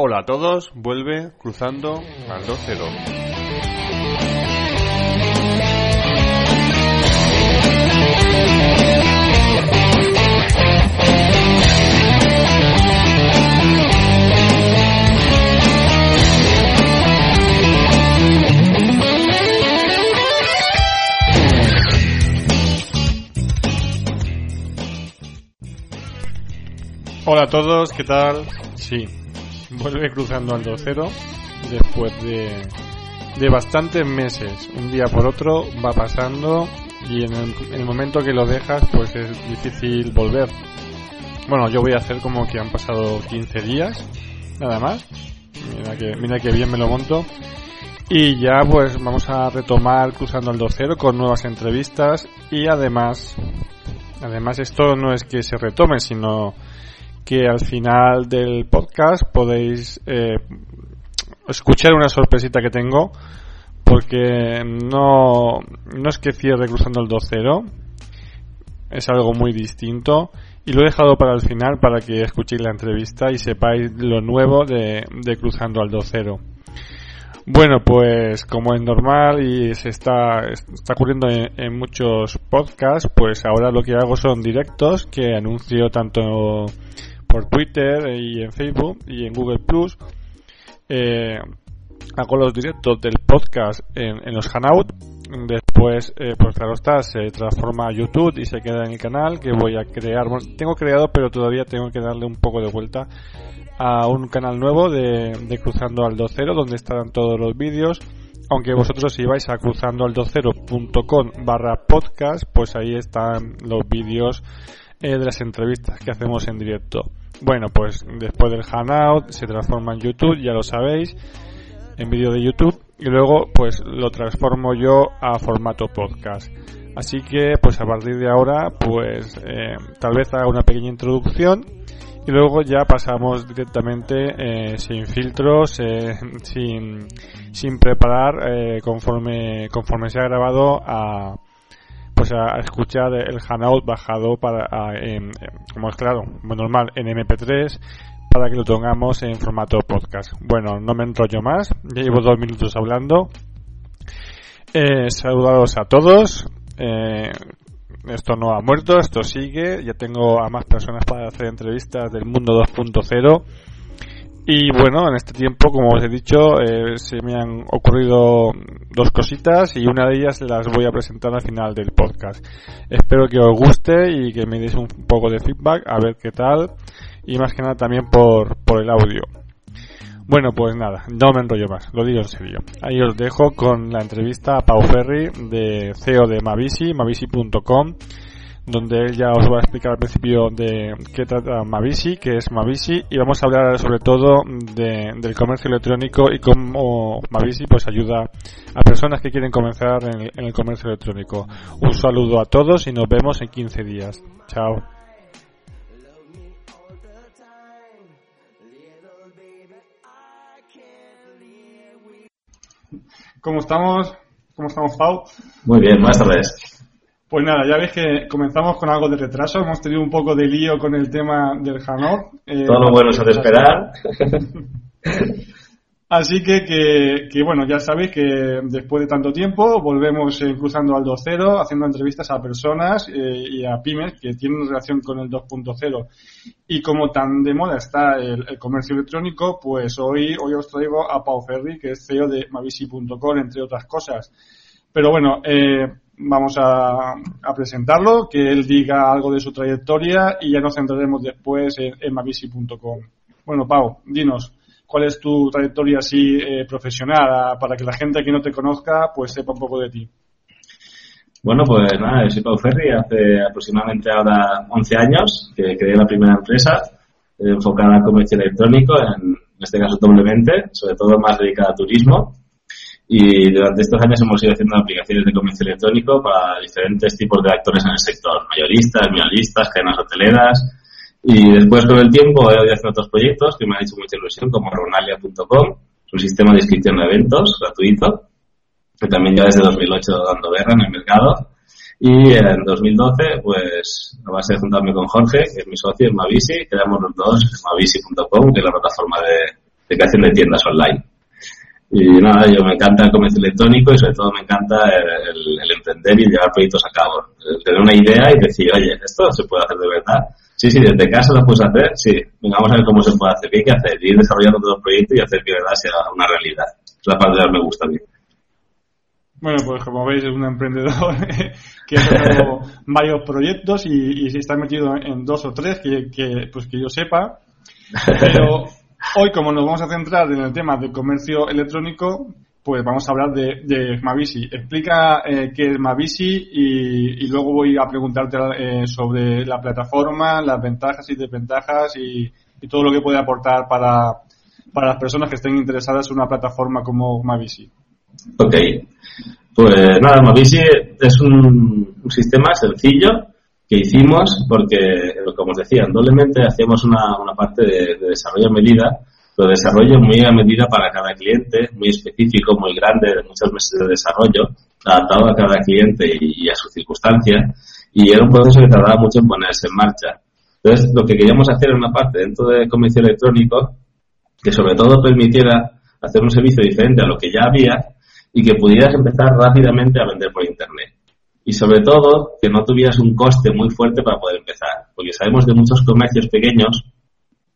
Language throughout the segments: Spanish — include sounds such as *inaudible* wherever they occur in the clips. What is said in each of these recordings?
Hola a todos, vuelve cruzando al 2-0. Hola a todos, ¿qué tal? Sí, vuelve cruzando al 2-0 después de, de bastantes meses. Un día por otro va pasando y en el, en el momento que lo dejas pues es difícil volver. Bueno, yo voy a hacer como que han pasado 15 días, nada más. Mira que, mira que bien me lo monto. Y ya pues vamos a retomar cruzando al 2-0 con nuevas entrevistas y además, además esto no es que se retome, sino que al final del podcast podéis eh, escuchar una sorpresita que tengo porque no, no es que cierre cruzando el 2-0 es algo muy distinto y lo he dejado para el final para que escuchéis la entrevista y sepáis lo nuevo de, de cruzando al 2-0 bueno, pues como es normal y se está, está ocurriendo en, en, muchos podcasts, pues ahora lo que hago son directos que anuncio tanto por Twitter y en Facebook y en Google Plus. Eh, hago los directos del podcast en, en los Hangout. Después, eh, pues claro está, se transforma a YouTube y se queda en el canal que voy a crear. Bueno, tengo creado, pero todavía tengo que darle un poco de vuelta a un canal nuevo de, de Cruzando al 2.0 donde estarán todos los vídeos. Aunque vosotros si vais a cruzando al 2.0.com barra podcast, pues ahí están los vídeos eh, de las entrevistas que hacemos en directo. Bueno, pues después del Hangout se transforma en YouTube, ya lo sabéis, en vídeo de YouTube y luego pues lo transformo yo a formato podcast. Así que pues a partir de ahora pues eh, tal vez haga una pequeña introducción y luego ya pasamos directamente eh, sin filtros, eh, *laughs* sin, sin preparar eh, conforme conforme se ha grabado a pues a, escuchar el Hangout bajado para en, como es claro, normal en MP3 para que lo tengamos en formato podcast. Bueno, no me enrollo más, ya llevo dos minutos hablando. Eh, saludados a todos. Eh, esto no ha muerto, esto sigue. Ya tengo a más personas para hacer entrevistas del mundo 2.0. Y bueno, en este tiempo, como os he dicho, eh, se me han ocurrido dos cositas y una de ellas las voy a presentar al final del podcast. Espero que os guste y que me deis un poco de feedback a ver qué tal y más que nada también por, por el audio. Bueno, pues nada, no me enrollo más, lo digo en serio. Ahí os dejo con la entrevista a Pau Ferri de CEO de Mavisi, mavisi.com, donde él ya os va a explicar al principio de qué trata Mavisi, qué es Mavisi, y vamos a hablar sobre todo de, del comercio electrónico y cómo Mavisi pues ayuda a personas que quieren comenzar en el, en el comercio electrónico. Un saludo a todos y nos vemos en 15 días. Chao. ¿Cómo estamos? ¿Cómo estamos, Pau? Muy bien, buenas tardes. Pues nada, ya ves que comenzamos con algo de retraso. Hemos tenido un poco de lío con el tema del Hanot. Eh, Todo lo bueno es de esperar. *laughs* Así que, que, que, bueno, ya sabéis que después de tanto tiempo volvemos eh, cruzando al 2.0, haciendo entrevistas a personas eh, y a pymes que tienen relación con el 2.0. Y como tan de moda está el, el, comercio electrónico, pues hoy, hoy os traigo a Pau Ferri, que es CEO de Mavisi.com, entre otras cosas. Pero bueno, eh, vamos a, a, presentarlo, que él diga algo de su trayectoria y ya nos centraremos después en, en Mavisi.com. Bueno, Pau, dinos cuál es tu trayectoria así eh, profesional para que la gente que no te conozca pues sepa un poco de ti. Bueno, pues nada, yo soy Pau Ferri, hace aproximadamente ahora 11 años que creé la primera empresa eh, enfocada al comercio electrónico, en, en, este caso doblemente, sobre todo más dedicada a turismo. Y durante estos años hemos ido haciendo aplicaciones de comercio electrónico para diferentes tipos de actores en el sector, mayoristas, minoristas, cadenas hoteleras, y después con el tiempo he ido haciendo otros proyectos que me han hecho mucha ilusión, como Ronalia.com, un sistema de inscripción de eventos gratuito, que también ya desde 2008 dando guerra en el mercado. Y en 2012, pues, a base de juntarme con Jorge, que es mi socio en Mavisi, creamos los dos Mavisi.com, que es la plataforma de creación de tiendas online. Y nada, yo me encanta el comercio electrónico y sobre todo me encanta el, emprender y llevar proyectos a cabo. tener una idea y decir, oye, esto se puede hacer de verdad. Sí, sí, desde casa lo puedes hacer, sí. vamos a ver cómo se puede hacer, qué hay que hacer, ir desarrollando todo el proyecto y hacer que de verdad sea una realidad. Es la parte que me gusta a mí. Bueno, pues como veis es un emprendedor *laughs* que ha hecho *laughs* varios proyectos y, y está metido en dos o tres que, que, pues que yo sepa. *laughs* Pero Hoy, como nos vamos a centrar en el tema del comercio electrónico, pues vamos a hablar de, de Mavisi. Explica eh, qué es Mavisi y, luego voy a preguntarte eh, sobre la plataforma, las ventajas y desventajas y, todo lo que puede aportar para, para las personas que estén interesadas en una plataforma como Mavisi. Ok. Pues nada, Mavisi es un sistema sencillo que hicimos porque, como os decía, doblemente hacíamos una, una parte de, desarrollo a medida, pero desarrollo muy a medida para cada cliente, muy específico, muy grande, de muchos meses de desarrollo, adaptado a cada cliente y, a su circunstancia, y era un proceso que tardaba mucho en ponerse en marcha. Entonces, lo que queríamos hacer era una parte dentro de comercio electrónico que sobre todo permitiera hacer un servicio diferente a lo que ya había y que pudieras empezar rápidamente a vender por Internet y sobre todo que no tuvieras un coste muy fuerte para poder empezar, porque sabemos de muchos comercios pequeños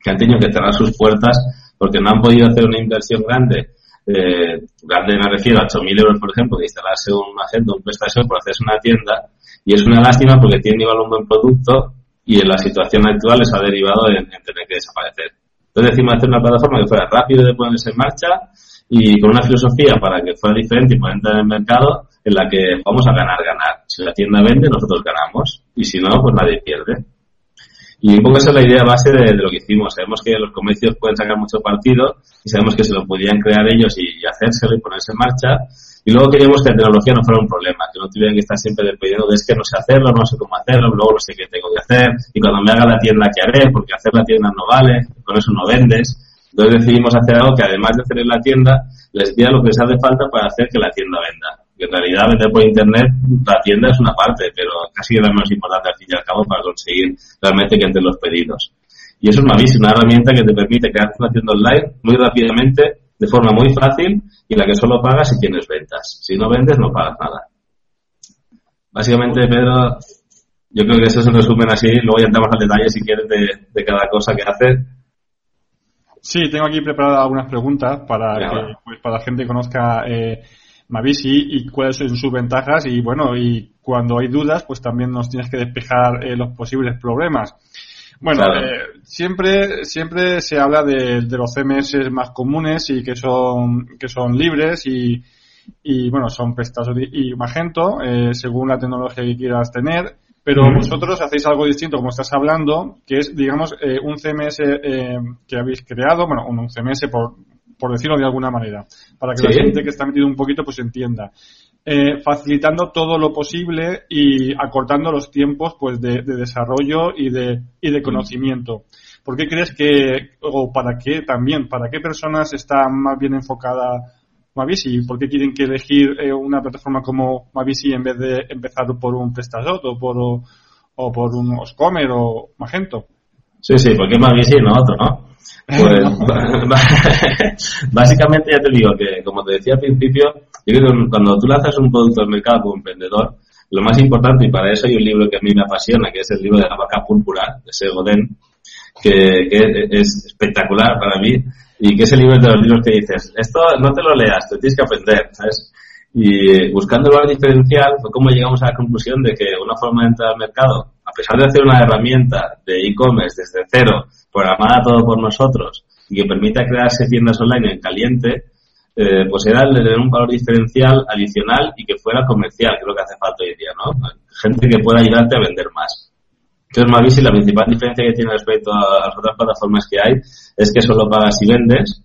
que han tenido que cerrar sus puertas porque no han podido hacer una inversión grande, eh, grande me refiero a 8.000 euros, por ejemplo, de instalarse un agente, un prestación por hacerse una tienda, y es una lástima porque tienen igual un buen producto y en la situación actual les ha derivado en, en tener que desaparecer. Entonces decimos hacer una plataforma que fuera rápido de ponerse en marcha y con una filosofía para que fuera diferente y poder entrar en el mercado en la que vamos a ganar, ganar. Si la tienda vende, nosotros ganamos. Y si no, pues nadie pierde. Y un poco esa es la idea base de, lo que hicimos. Sabemos que los comercios pueden sacar mucho partido y sabemos que se lo podían crear ellos y, hacérselo y ponerse en marcha. Y luego queríamos que la tecnología no fuera un problema, que no tuvieran que estar siempre dependiendo de es que no sé hacerlo, no sé cómo hacerlo, luego no sé qué tengo que hacer, y cuando me haga la tienda, ¿qué haré? Porque hacer la tienda no vale, con eso no vendes. Entonces decidimos hacer algo que además de hacer en la tienda, les diera lo que les hace falta para hacer que la tienda venda en realidad vender por internet, la tienda es una parte, pero casi es la más importante al fin y al cabo para conseguir realmente que entren los pedidos. Y eso es una, una herramienta que te permite crear una tienda online muy rápidamente, de forma muy fácil, y la que solo pagas si tienes ventas. Si no vendes, no pagas nada. Básicamente, Pedro, yo creo que eso es un resumen así, luego ya entramos al detalle si quieres de, cada cosa que hace. Sí, tengo aquí preparadas algunas preguntas para que pues, para la gente conozca eh, Mavisi y cuáles son sus ventajas y bueno, y cuando hay dudas, pues también nos tienes que despejar eh, los posibles problemas. Bueno, eh, siempre, siempre se habla de, los CMS más comunes y que son, que son libres y, y bueno, son Prestas y Magento, eh, según la tecnología que quieras tener. Pero vosotros hacéis algo distinto, como estás hablando, que es, digamos, un CMS que habéis creado, bueno, un CMS por, por decirlo de alguna manera, para que la gente que está metido un poquito pues entienda. Eh, facilitando todo lo posible y acortando los tiempos pues de, desarrollo y de, y de conocimiento. ¿Por qué crees que, o para qué también, para qué personas está más bien enfocada Mavisi? ¿Por qué quieren que elegir eh, una plataforma como Mavisi en vez de empezar por un PrestaShop o por, o, por un Oscomer o Magento? Sí, sí, porque Mavisi no otro, ¿no? *laughs* Pues *laughs* básicamente ya te digo que, como te decía al principio, yo creo que cuando tú lanzas un producto al mercado como emprendedor, lo más importante, y para eso hay un libro que a mí me apasiona, que es el libro de la vaca púrpura, de Segoden, que, que es espectacular para mí, y que es el libro de los libros que dices, esto no te lo leas, te tienes que aprender, ¿sabes? Y buscando el valor diferencial fue como llegamos a la conclusión de que una forma de entrar al mercado, a pesar de hacer una herramienta de e-commerce desde cero, programada todo por nosotros y que permita crearse tiendas online en caliente, eh, pues era el de tener un valor diferencial adicional y que fuera comercial, que es lo que hace falta hoy día, ¿no? Gente que pueda ayudarte a vender más. Entonces, Mavis, la principal diferencia que tiene respecto a las otras plataformas que hay es que solo pagas si vendes,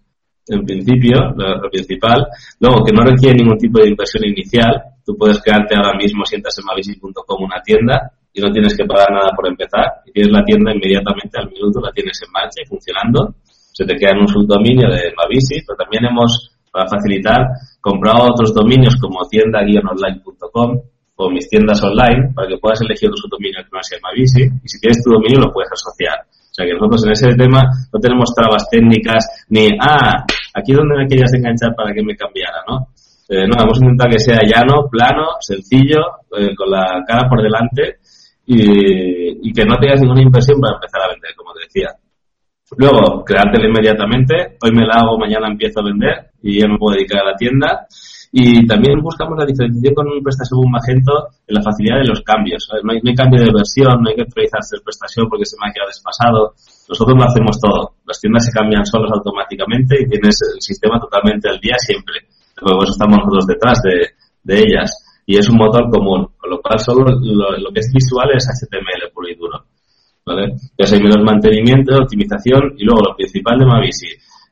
en principio, lo, principal. Luego, que no requiere ningún tipo de inversión inicial. Tú puedes crearte ahora mismo, sientas en mavisi.com una tienda y no tienes que pagar nada por empezar. Y tienes la tienda inmediatamente al minuto, la tienes en marcha y funcionando. Se te queda en un subdominio de Mavisi, pero también hemos, para facilitar, comprado otros dominios como tienda-online.com o mis tiendas online para que puedas elegir un subdominio que no sea Mavisi y si tienes tu dominio lo puedes asociar. sea que nosotros en ese tema no tenemos trabas técnicas ni, ah, aquí es donde me querías enganchar para que me cambiara, ¿no? Eh, no, hemos intentado que sea llano, plano, sencillo, eh, con la cara por delante y, que no tengas ninguna inversión para empezar a vender, como te decía. Luego, creártela inmediatamente. Hoy me la hago, mañana empiezo a vender y ya me puedo dedicar a la tienda. Y también buscamos la diferenciación con un prestación Magento en la facilidad de los cambios. No hay, no hay cambio de versión, no hay que actualizarse el prestación porque se me ha quedado despasado. Nosotros lo hacemos todo. Las tiendas se cambian solos automáticamente y tienes el sistema totalmente al día siempre. Luego estamos nosotros detrás de, de ellas. Y es un motor común, con lo cual solo lo, que es visual es HTML puro y duro. ¿vale? Ya sé, menos mantenimiento, optimización y luego lo principal de Mavisi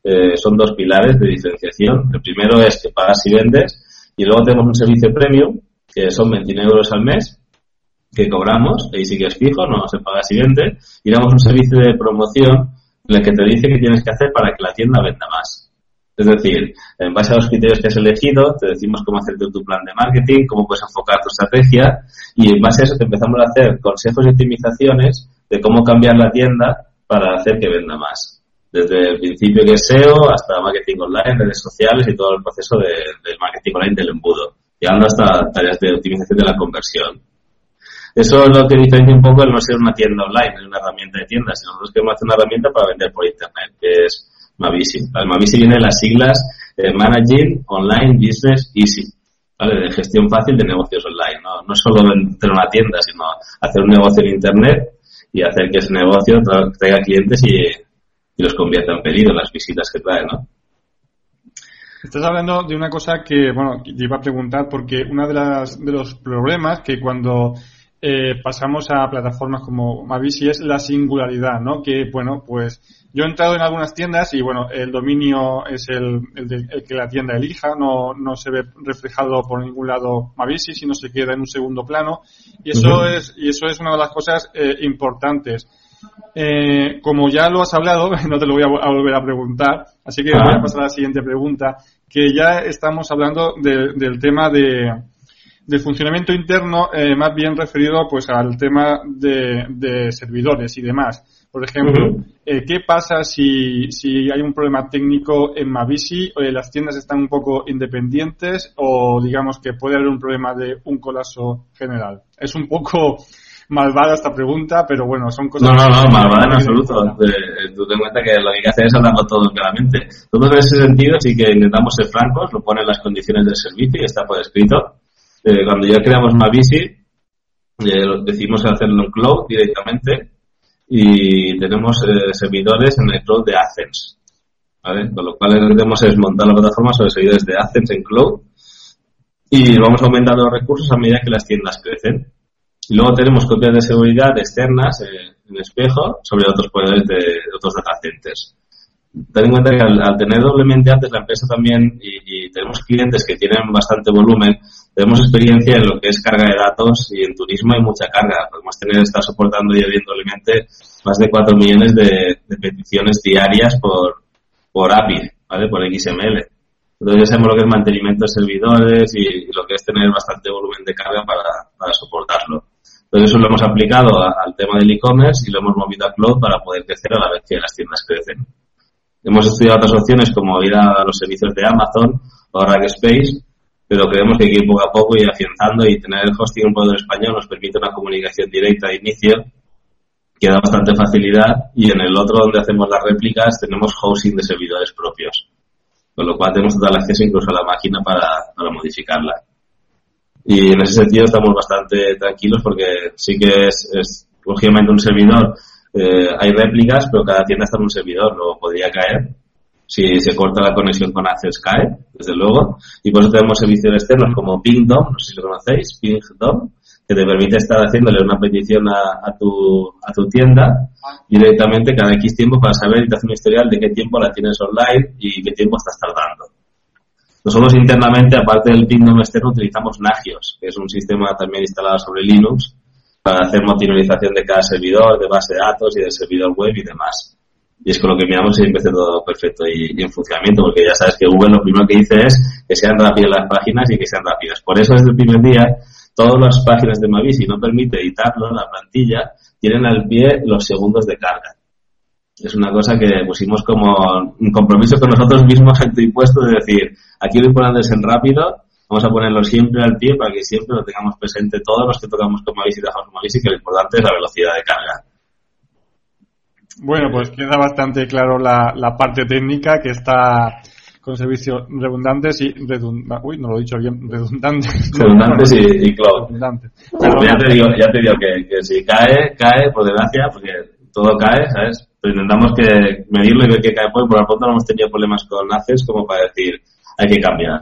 eh, son dos pilares de diferenciación. El primero es que pagas y vendes y luego tenemos un servicio premium que son 29 euros al mes que cobramos, ahí sí que es fijo, no se paga si vende, y damos un servicio de promoción en el que te dice qué tienes que hacer para que la tienda venda más. Es decir, en base a los criterios que has elegido, te decimos cómo hacerte tu plan de marketing, cómo puedes enfocar tu estrategia, y en base a eso te empezamos a hacer consejos y optimizaciones de cómo cambiar la tienda para hacer que venda más desde el principio que es SEO hasta marketing online, redes sociales y todo el proceso de, marketing online del embudo, llegando hasta tareas de optimización de la conversión. Eso es lo que diferencia un poco el no ser una tienda online, es una herramienta de tienda, sino nosotros queremos hacer una herramienta para vender por internet, que es Mavisi. El Mavisi viene de las siglas eh, Managing Online Business Easy, ¿vale? de gestión fácil de negocios online. No, no solo vender una tienda, sino hacer un negocio en internet y hacer que ese negocio traiga clientes y y los convierta en pedido, las visitas que trae, ¿no? Estás hablando de una cosa que, bueno, te iba a preguntar porque uno de, las, de los problemas que cuando eh, pasamos a plataformas como Mavisi es la singularidad, ¿no? Que, bueno, pues yo he entrado en algunas tiendas y, bueno, el dominio es el, el, que la tienda elija, no, no se ve reflejado por ningún lado Mavisi, sino se queda en un segundo plano. Y eso es, y eso es una de las cosas eh, importantes. Eh, como ya lo has hablado, *laughs* no te lo voy a, volver a preguntar, así que voy a pasar a la siguiente pregunta, que ya estamos hablando del tema de, del funcionamiento interno, eh, más bien referido pues al tema de, servidores y demás. Por ejemplo, eh, ¿qué pasa si, si hay un problema técnico en Mavisi? Eh, ¿Las tiendas están un poco independientes o digamos que puede haber un problema de un colapso general? Es un poco malvada esta pregunta, pero bueno, son cosas... No, no, no, malvada en absoluto. Eh, tú ten en cuenta que lo que hay que hacer es hablarlo todo claramente. Todo en ese sentido sí que intentamos ser francos, lo ponen las condiciones del servicio y está por escrito. Eh, cuando ya creamos Mavisi, eh, decimos hacerlo en cloud directamente y tenemos eh, servidores en el cloud de Athens. ¿vale? Con lo cual lo que hacemos es montar la plataforma sobre servidores de Athens en cloud y vamos aumentando los recursos a medida que las tiendas crecen. Y luego tenemos copias de seguridad externas eh, en espejo sobre otros poderes de, otros data centers. Ten en cuenta que al, tener doblemente antes la empresa también y, tenemos clientes que tienen bastante volumen, tenemos experiencia en lo que es carga de datos y en turismo hay mucha carga. Podemos tener, estar soportando y abriendo doblemente más de 4 millones de, peticiones diarias por, por API, ¿vale? Por XML. Entonces ya sabemos lo que es mantenimiento de servidores y, lo que es tener bastante volumen de carga para soportarlo. Entonces eso lo hemos aplicado al tema del e-commerce y lo hemos movido a cloud para poder crecer a la vez que las tiendas crecen. Hemos estudiado otras opciones como ir a los servicios de Amazon o Rackspace, pero creemos que hay que ir poco a poco y afianzando y tener el hosting en poder español nos permite una comunicación directa de inicio que da bastante facilidad y en el otro donde hacemos las réplicas tenemos hosting de servidores propios, con lo cual tenemos total acceso incluso a la máquina para, para modificarla. Y en ese sentido estamos bastante tranquilos porque sí que es, es lógicamente un servidor. Eh, hay réplicas, pero cada tienda está en un servidor, no podría caer. Si se corta la conexión con Access cae, desde luego. Y por eso tenemos servicios externos como PingDom, no sé si lo conocéis, PingDom, que te permite estar haciéndole una petición a, a, tu, a tu tienda directamente cada X tiempo para saber y te hace un historial de qué tiempo la tienes online y qué tiempo estás tardando. Nosotros internamente, aparte del Pingdom externo, utilizamos Nagios, que es un sistema también instalado sobre Linux para hacer monitorización de cada servidor, de base de datos y del servidor web y demás. Y es con lo que miramos siempre todo perfecto y, en funcionamiento, porque ya sabes que Google lo primero que dice es que sean rápidas las páginas y que sean rápidas. Por eso desde el primer día, todas las páginas de Mavis, si no permite editarlo, la plantilla, tienen al pie los segundos de carga. Es una cosa que pusimos como un compromiso con nosotros mismos impuesto de decir, aquí lo importante es en rápido, vamos a ponerlo siempre al pie para que siempre lo tengamos presente todos los que tocamos con Mavis y trabajamos con Mavis y que lo importante es la velocidad de carga. Bueno, pues queda bastante claro la, la parte técnica que está con servicios redundantes y redundantes. Uy, no lo he dicho bien, redundantes. *laughs* Redundantes y, cloud. Pero ya te digo, ya te digo que, que si cae, cae, por desgracia, porque todo cae, ¿sabes? Intentamos que medirlo y ver qué cae por, por lo tanto no hemos tenido problemas con ACES como para decir hay que cambiar.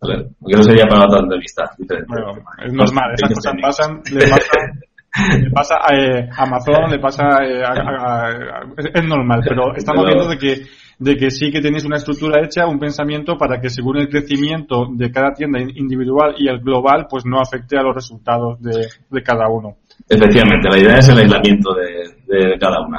¿Vale? Porque no sería para otra entrevista. Bueno, es normal, esas cosas pasan, le pasa, a eh, Amazon, le pasa eh, a, es normal, pero *laughs* estamos viendo de que de que sí que tenéis una estructura hecha, un pensamiento para que según el crecimiento de cada tienda individual y el global, pues no afecte a los resultados de, de cada uno. Efectivamente, la idea es el aislamiento de, de cada una.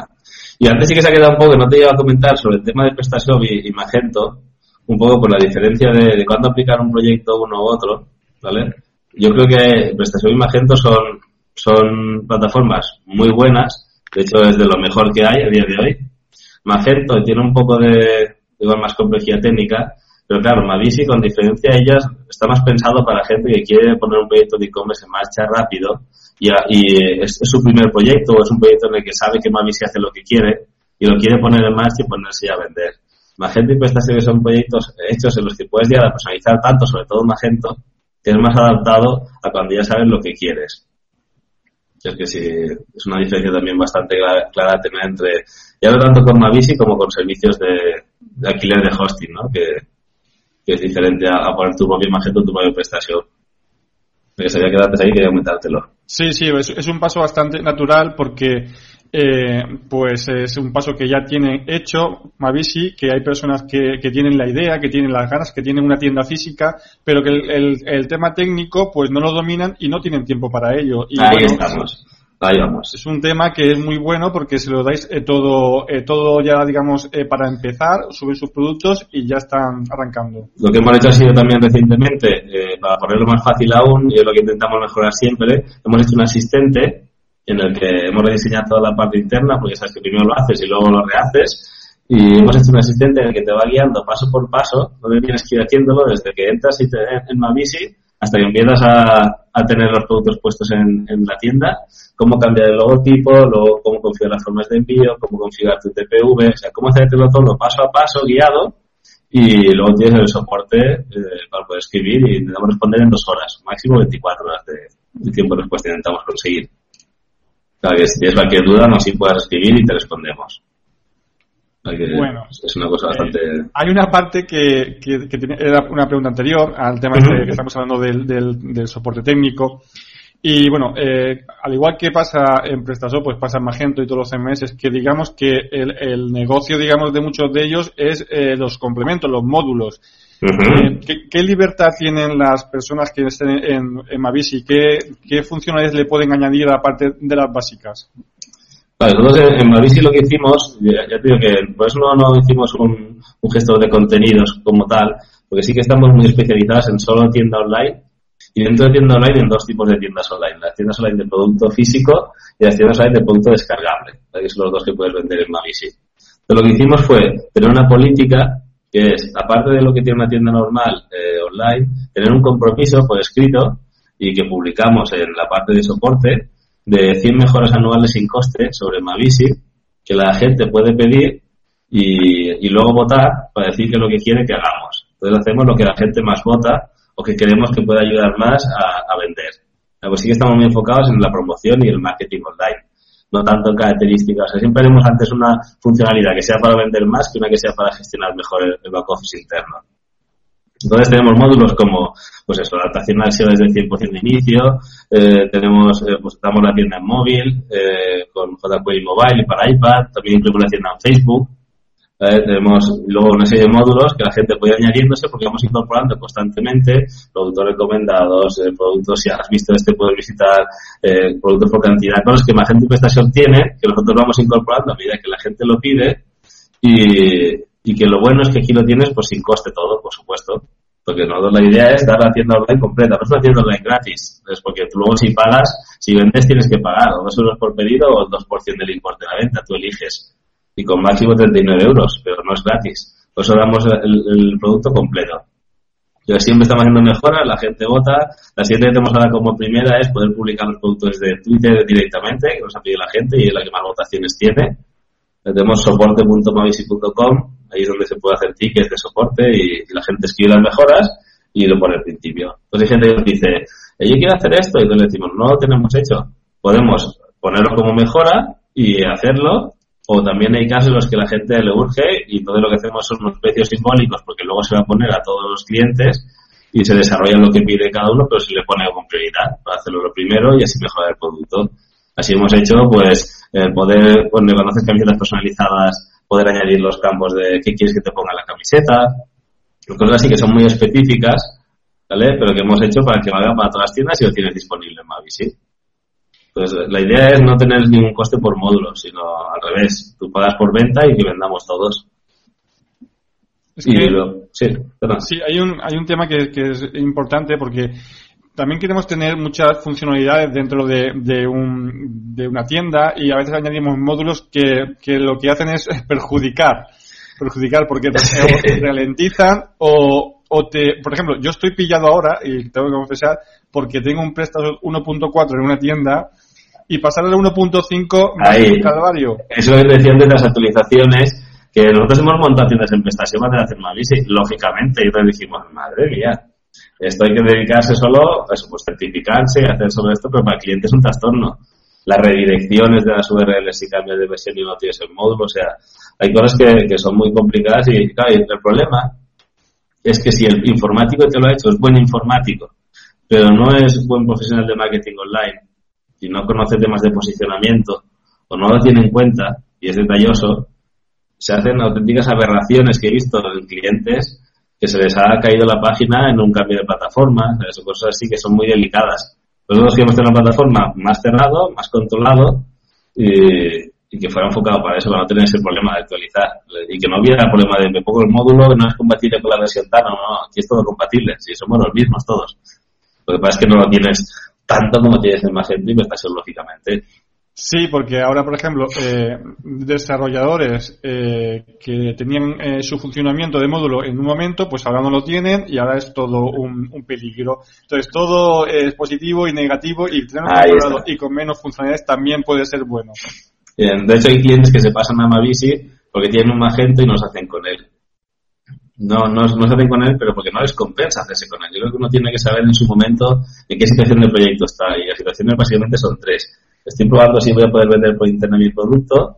Y antes sí que se ha quedado un poco, no te iba a comentar sobre el tema de PrestaShop y, Magento, un poco por la diferencia de, de cuándo aplicar un proyecto uno u otro, ¿vale? Yo creo que PrestaShop y Magento son, son plataformas muy buenas, de hecho es de lo mejor que hay a día de hoy. Magento tiene un poco de, igual más complejidad técnica, pero claro, Mavisi con diferencia a ellas está más pensado para gente que quiere poner un proyecto de e-commerce en marcha rápido y, es, su primer proyecto o es un proyecto en el que sabe que Mavisi hace lo que quiere y lo quiere poner en marcha y ponerse a vender. Magento y PrestaShop son proyectos hechos en los que puedes llegar a personalizar tanto, sobre todo Magento, que es más adaptado a cuando ya sabes lo que quieres. Es que sí, es una diferencia también bastante clara, tener entre, ya no tanto con Mavisi como con servicios de, alquiler de hosting, ¿no? Que, es diferente a, poner tu propio Magento, tu propio PrestaShop. Que sabía que antes ahí quería aumentártelo. Sí, sí, es, un paso bastante natural porque eh, pues es un paso que ya tiene hecho Mavisi, que hay personas que, que, tienen la idea, que tienen las ganas, que tienen una tienda física, pero que el, el, tema técnico pues no lo dominan y no tienen tiempo para ello. Y Ahí estamos. Ahí vamos. Es un tema que es muy bueno porque se lo dais eh, todo, eh, todo ya, digamos, eh, para empezar, suben sus productos y ya están arrancando. Lo que hemos hecho ha sido también recientemente, para ponerlo más fácil aún, y es lo que intentamos mejorar siempre, hemos hecho un asistente en el que hemos rediseñado toda la parte interna, porque sabes que primero lo haces y luego lo rehaces, y hemos hecho un asistente en el que te va guiando paso por paso, donde tienes que ir haciéndolo desde que entras y te, en Mavisi hasta que empiezas a, tener los productos puestos en, en, la tienda, cómo cambiar el logotipo, luego cómo configurar las formas de envío, cómo configurar tu TPV, o sea, cómo hacértelo todo paso a paso, guiado, y luego tienes el soporte eh, para poder escribir y intentamos responder en dos horas, máximo 24 horas de, tiempo de respuesta intentamos conseguir. Claro que si tienes cualquier duda, nos sí puedes escribir y te respondemos bueno, es una cosa bastante. Eh, hay una parte que, que, que, era una pregunta anterior al tema este que estamos hablando del, del, soporte técnico. Y bueno, eh, al igual que pasa en PrestaShop, pues pasa en Magento y todos los CMS, que digamos que el, el negocio, digamos, de muchos de ellos es eh, los complementos, los módulos. ¿qué, ¿qué, libertad tienen las personas que estén en, en Mavisi? ¿Qué, ¿Qué funcionalidades le pueden añadir aparte de las básicas? Vale, nosotros en, Mavisi lo que hicimos, ya, te digo que por eso no, no hicimos un, un, gestor de contenidos como tal, porque sí que estamos muy especializados en solo tienda online y dentro de tienda online en dos tipos de tiendas online, las tiendas online de producto físico y las tiendas online de producto descargable, que son los dos que puedes vender en Mavisi. Entonces lo que hicimos fue tener una política que es, aparte de lo que tiene una tienda normal eh, online, tener un compromiso por escrito y que publicamos en la parte de soporte de 100 mejoras anuales sin coste sobre Mavisi que la gente puede pedir y, luego votar para decir que es lo que quiere que hagamos. Entonces hacemos lo que la gente más vota o que creemos que puede ayudar más a, vender. Pues sí que estamos muy enfocados en la promoción y el marketing online, no tanto en características. O sea, siempre haremos antes una funcionalidad que sea para vender más que una que sea para gestionar mejor el, el back office interno. Entonces tenemos módulos como, pues eso, adaptación al SEO desde el 100% de inicio, eh, tenemos, eh, pues damos la tienda en móvil, eh, con jQuery Mobile para iPad, también incluimos la tienda en Facebook, tenemos luego una serie de módulos que la gente puede añadiéndose porque vamos incorporando constantemente. Productos recomendados, eh, productos, si has visto este, puedes visitar eh, productos por cantidad, con los que más gente prestación tiene, que nosotros vamos incorporando a medida que la gente lo pide y, y que lo bueno es que aquí lo tienes pues sin coste todo, por supuesto. Porque nosotros la idea es dar la tienda online completa, no es una tienda online gratis. Es porque tú luego si pagas, si vendes tienes que pagar, o dos euros por pedido o el 2% del importe de la venta, tú eliges. y con máximo 39 euros, pero no es gratis. Por eso damos el, producto completo. Yo siempre estamos haciendo mejoras, la gente vota. La siguiente que tenemos ahora como primera es poder publicar los productos desde Twitter directamente, que nos ha pedido la gente y es la que más votaciones tiene. Tenemos soporte.mavisi.com, ahí es donde se puede hacer tickets de soporte y, la gente escribe las mejoras y lo pone al principio. Entonces hay gente que nos dice, eh, yo quiero hacer esto, y entonces le decimos, no lo tenemos hecho. Podemos ponerlo como mejora y hacerlo, o también hay casos en los que la gente le urge y todo lo que hacemos son unos precios simbólicos porque luego se va a poner a todos los clientes y se desarrolla lo que pide cada uno, pero se le pone con prioridad para hacerlo lo primero y así mejorar el producto. Así hemos hecho, pues, el poder, cuando conoces camisetas personalizadas, poder añadir los campos de qué quieres que te ponga la camiseta, cosas así que son muy específicas, ¿vale? Pero que hemos hecho para que valga para todas las tiendas y lo tienes disponible en Mavi, ¿sí? Pues la idea es no tener ningún coste por módulo, sino al revés. Tú pagas por venta y que vendamos todos. sí, sí, hay un, hay un tema que, que es importante porque también queremos tener muchas funcionalidades dentro de, de, un, de una tienda y a veces añadimos módulos que, que lo que hacen es *laughs* perjudicar. Perjudicar porque *laughs* te ralentizan o, o te, por ejemplo, yo estoy pillado ahora y tengo que confesar porque tengo un préstamo 1.4 en una tienda y pasar al 1.5 Ahí. calvario. Eso es decían de las actualizaciones que nosotros hemos montado tiendas en prestación para hacer y lógicamente, y entonces dijimos, madre mía, esto hay que dedicarse solo a pues, certificarse hacer sobre esto, pero para el cliente es un trastorno. Las redirecciones de las URLs si cambias de versión y no tienes el módulo, o sea, hay cosas que, que son muy complicadas y, claro, el problema es que si el informático te lo ha hecho es buen informático, pero no es buen profesional de marketing online y no conoce temas de posicionamiento o no lo tiene en cuenta y es detalloso, se hacen auténticas aberraciones que he visto en clientes que se les ha caído la página en un cambio de plataforma, eso, cosas así que son muy delicadas. Nosotros queremos tener una plataforma más cerrado, más controlado y, que fuera enfocado para eso, para no tener ese problema de actualizar y que no hubiera problema de me pongo el módulo que no es compatible con la versión TAN, no, no, aquí es todo compatible, si somos los mismos todos. Lo que pasa es que no lo tienes tanto como tienes en Magento y prestación lógicamente. Sí, porque ahora, por ejemplo, eh, desarrolladores eh, que tenían eh, su funcionamiento de módulo en un momento, pues ahora no lo tienen y ahora es todo un, peligro. Entonces, todo es positivo y negativo y y con menos funcionalidades también puede ser bueno. de hecho, hay clientes que se pasan a Mavisi porque tienen un Magento y no se hacen con él. No, no, no se hacen con él, pero porque no les compensa hacerse con él. Yo creo que uno tiene que saber en su momento en qué situación del proyecto está y las situaciones básicamente son tres Estoy probando si voy a poder vender por internet mi producto.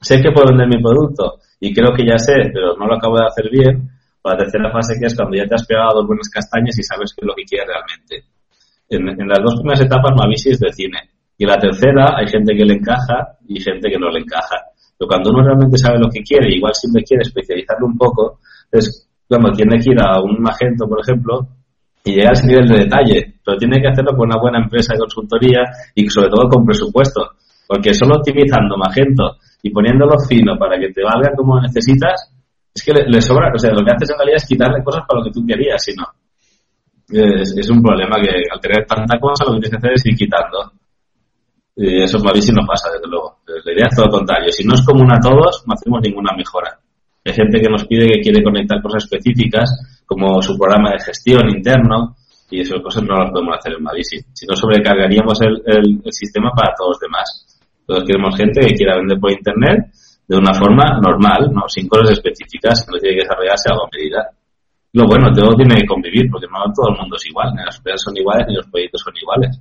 Sé que puedo vender mi producto y creo que ya sé, pero no lo acabo de hacer bien. La tercera fase que es cuando ya te has pegado dos buenas castañas y sabes qué es lo que quieres realmente. En, las dos primeras etapas no es de cine. Y en la tercera hay gente que le encaja y gente que no le encaja. Pero cuando uno realmente sabe lo que quiere, igual siempre quiere especializarlo un poco, es cuando tiene que ir a un magento, por ejemplo, y llegar a ese nivel de detalle, pero tiene que hacerlo con una buena empresa de consultoría y sobre todo con presupuesto, porque solo optimizando Magento y poniéndolo fino para que te valga como necesitas, es que le, sobra, o sea, lo que haces en realidad es quitarle cosas para lo que tú querías, si no. Es, un problema que al tener tanta cosa lo que tienes que hacer es ir quitando. Y eso es si no pasa, desde luego. La idea es todo lo contrario. Si no es común a todos, no hacemos ninguna mejora. Hay gente que nos pide que quiere conectar cosas específicas, como su programa de gestión interno, y esas cosas no las podemos hacer en Mavisi. Si no, sobrecargaríamos el, el, sistema para todos los demás. Todos queremos gente que quiera vender por Internet de una forma normal, ¿no? sin cosas específicas, que no tiene que desarrollarse a medida. Lo bueno, todo tiene que convivir, porque no todo el mundo es igual, ni las empresas son iguales, ni los proyectos son iguales.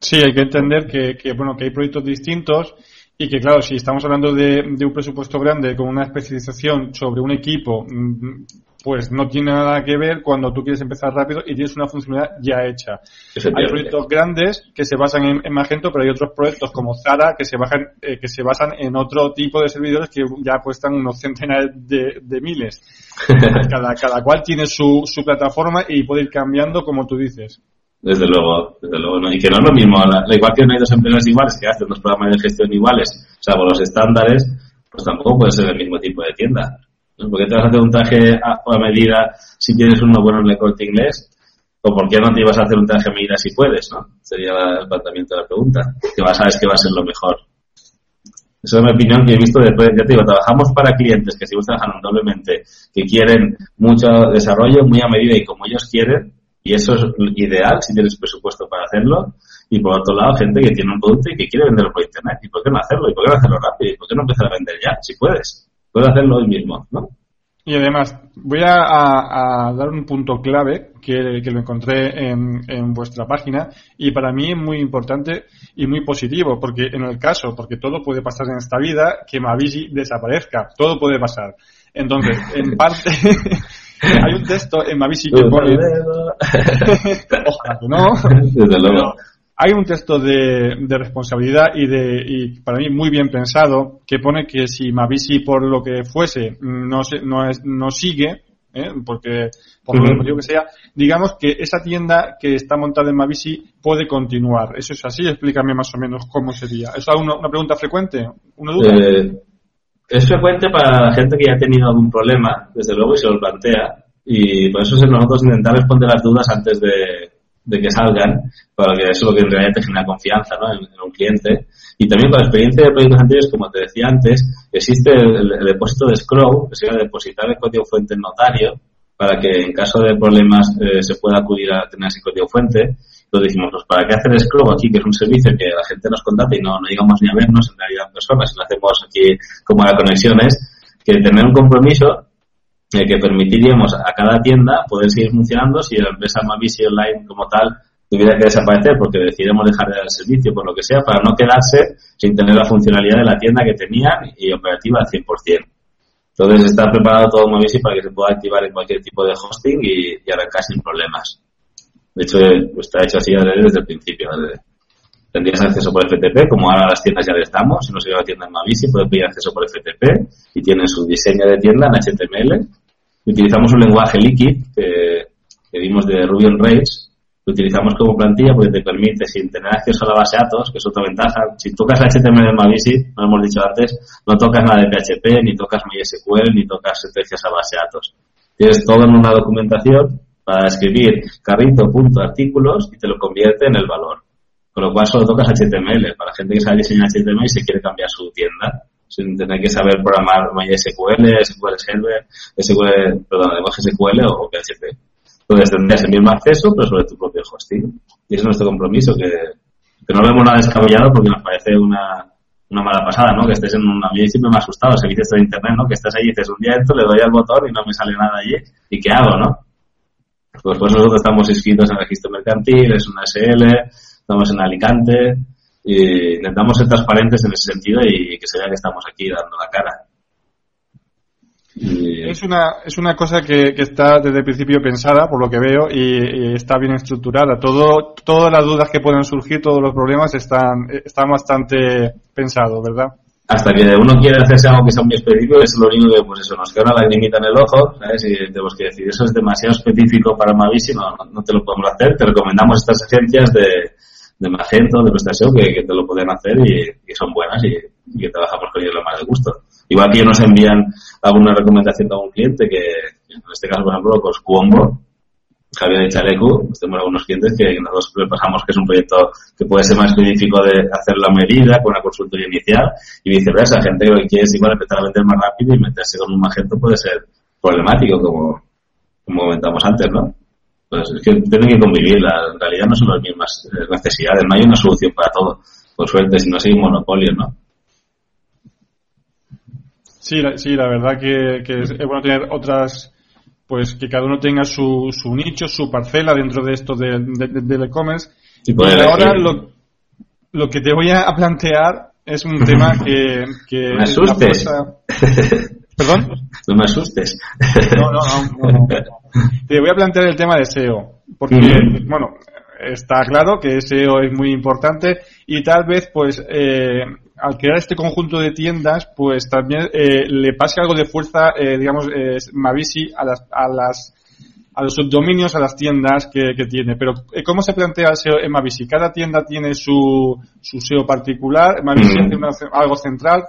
Sí, hay que entender que, que, bueno, que hay proyectos distintos y que claro, si estamos hablando de, un presupuesto grande con una especialización sobre un equipo, mm, pues no tiene nada que ver cuando tú quieres empezar rápido y tienes una funcionalidad ya hecha. Hay proyectos grandes que se basan en, Magento, pero hay otros proyectos como Zara que se, bajan, eh, que se basan en otro tipo de servidores que ya cuestan unos centenares de, miles. *laughs* cada, cada cual tiene su, su plataforma y puede ir cambiando como tú dices. Desde luego, desde luego. ¿no? Y que no es lo mismo, la, igual que no hay dos empresas iguales que hacen dos programas de gestión iguales, o por los estándares, pues tampoco puede ser el mismo tipo de tienda. ¿no? ¿Por qué te vas a hacer un traje a, medida si tienes uno bueno en el corte inglés? ¿O por qué no te ibas a hacer un traje a medida si puedes? ¿no? Sería el planteamiento de la pregunta. Que vas sabes que va a ser lo mejor. Esa es mi opinión que he visto después. Ya te digo, trabajamos para clientes que seguimos trabajando doblemente, que quieren mucho desarrollo muy a medida y como ellos quieren, y eso es ideal si tienes presupuesto para hacerlo. Y por otro lado, gente que tiene un producto y que quiere venderlo por internet. ¿Y por qué no hacerlo? ¿Y por qué no hacerlo rápido? ¿Y por qué no empezar a vender ya? Si puedes. Puedes hacerlo hoy mismo, ¿no? Y además, voy a, dar un punto clave que, lo encontré en, vuestra página y para mí es muy importante y muy positivo, porque en el caso, porque todo puede pasar en esta vida, que Mavisi desaparezca, todo puede pasar. Entonces, en *laughs* parte, hay un texto en Mavisi que pone... Ojalá que no. Desde luego. Hay un texto de, responsabilidad y de y para mí muy bien pensado que pone que si Mavisi por lo que fuese no se, no, es, no sigue ¿eh? porque por lo motivo que sea digamos que esa tienda que está montada en Mavisi puede continuar. Eso es así explícame más o menos cómo sería. Es una, una pregunta frecuente una duda eh, es frecuente para la gente que ya ha tenido algún problema desde luego y se lo plantea y por eso es nosotros intentar responder las dudas antes de que salgan, para que eso es lo que en realidad te genera confianza ¿no? en, un cliente. Y también con la experiencia de proyectos anteriores, como te decía antes, existe el, depósito de Scroll, que sería depositar el código fuente en notario, para que en caso de problemas eh, se pueda acudir a tener ese código fuente. Entonces dijimos, pues ¿para qué hacer Scroll aquí, que es un servicio que la gente nos contacta y no, no digamos ni a vernos en realidad en persona, si hacemos aquí como a conexiones, que tener un compromiso eh, que permitiríamos a cada tienda poder seguir funcionando si la empresa Mavisi Online como tal tuviera que desaparecer porque decidimos dejar de dar el servicio por lo que sea para no quedarse sin tener la funcionalidad de la tienda que tenían y operativa al 100%. Entonces está preparado todo Mavisi para que se pueda activar en cualquier tipo de hosting y, arrancar sin problemas. De hecho, pues, está hecho así desde el principio. tendrías acceso por FTP, como ahora las tiendas ya le estamos, si no se lleva tienda en Mavisi, puede pedir acceso por FTP y tiene su diseño de tienda en HTML Utilizamos un lenguaje Liquid que, vimos de Ruby on Rails, lo utilizamos como plantilla porque te permite, sin tener acceso a la base de datos, que es otra ventaja, si tocas HTML en Mavisi, lo hemos dicho antes, no tocas nada de PHP, ni tocas MySQL, ni tocas sentencias a base de datos. Tienes todo en una documentación para escribir carrito, punto, artículos y te lo convierte en el valor. Con lo cual solo tocas HTML. Para gente que sabe diseñar HTML y se quiere cambiar su tienda, sin tener que saber programar MySQL, SQL Server, SQL, perdón, lenguaje SQL o PHP. Entonces tendrías el mismo acceso, pero sobre tu propio hosting. Y ese es nuestro compromiso, que, que no vemos nada descabellado porque nos parece una, una mala pasada, ¿no? Que estés en una... A mí siempre me ha asustado servicios de internet, ¿no? Que estás ahí y dices un día esto, le doy al botón y no me sale nada allí. ¿Y qué hago, no? Pues, pues nosotros estamos inscritos en el registro mercantil, es una SL, estamos en Alicante, y intentamos ser transparentes en ese sentido y que se vea que estamos aquí dando la cara. Es una, es una cosa que, está desde el principio pensada, por lo que veo, y, está bien estructurada. Todo, todas las dudas que pueden surgir, todos los problemas están, están bastante pensados, ¿verdad? Hasta que uno quiere hacerse algo que sea muy específico, es lo único que, pues eso, nos queda una lagrimita en el ojo, ¿sabes? Y tenemos que decir, eso es demasiado específico para Mavis no, no te lo podemos hacer. Te recomendamos estas agencias de, de Magento, de prestación, que, te lo pueden hacer y, y son buenas y, y, que trabajamos con ellos lo más de gusto. Igual que ellos nos envían alguna recomendación a un cliente, que en este caso, por ejemplo, pues Cuombo, Javier Chalecu, tenemos algunos clientes que nosotros pasamos que es un proyecto que puede ser más específico de hacer la medida con una consultoría inicial y viceversa, gente que quiere igual empezar a vender más rápido y meterse con un magento puede ser problemático como, como comentamos antes, ¿no? Pues es que tienen que convivir, la, realidad no son las mismas eh, necesidades, no hay una solución para todo, por suerte, si no hay un monopolio, ¿no? Sí, la, sí, la verdad que, que es bueno tener otras, pues que cada uno tenga su, su nicho, su parcela dentro de esto del de, e-commerce. y ahora lo, lo que te voy a plantear es un tema que... que me asustes. *laughs* ¿Perdón? No me asustes. No, no, no, Te voy a plantear el tema de SEO, porque, bueno, está claro que SEO es muy importante y tal vez, pues, eh, al crear este conjunto de tiendas, pues también eh, le pase algo de fuerza, eh, digamos, eh, Mavisi a las, a las a los subdominios, a las tiendas que, que tiene. Pero, eh, ¿cómo se plantea el SEO en Mavisi? ¿Cada tienda tiene su, su SEO particular? ¿Mavisi tiene algo central?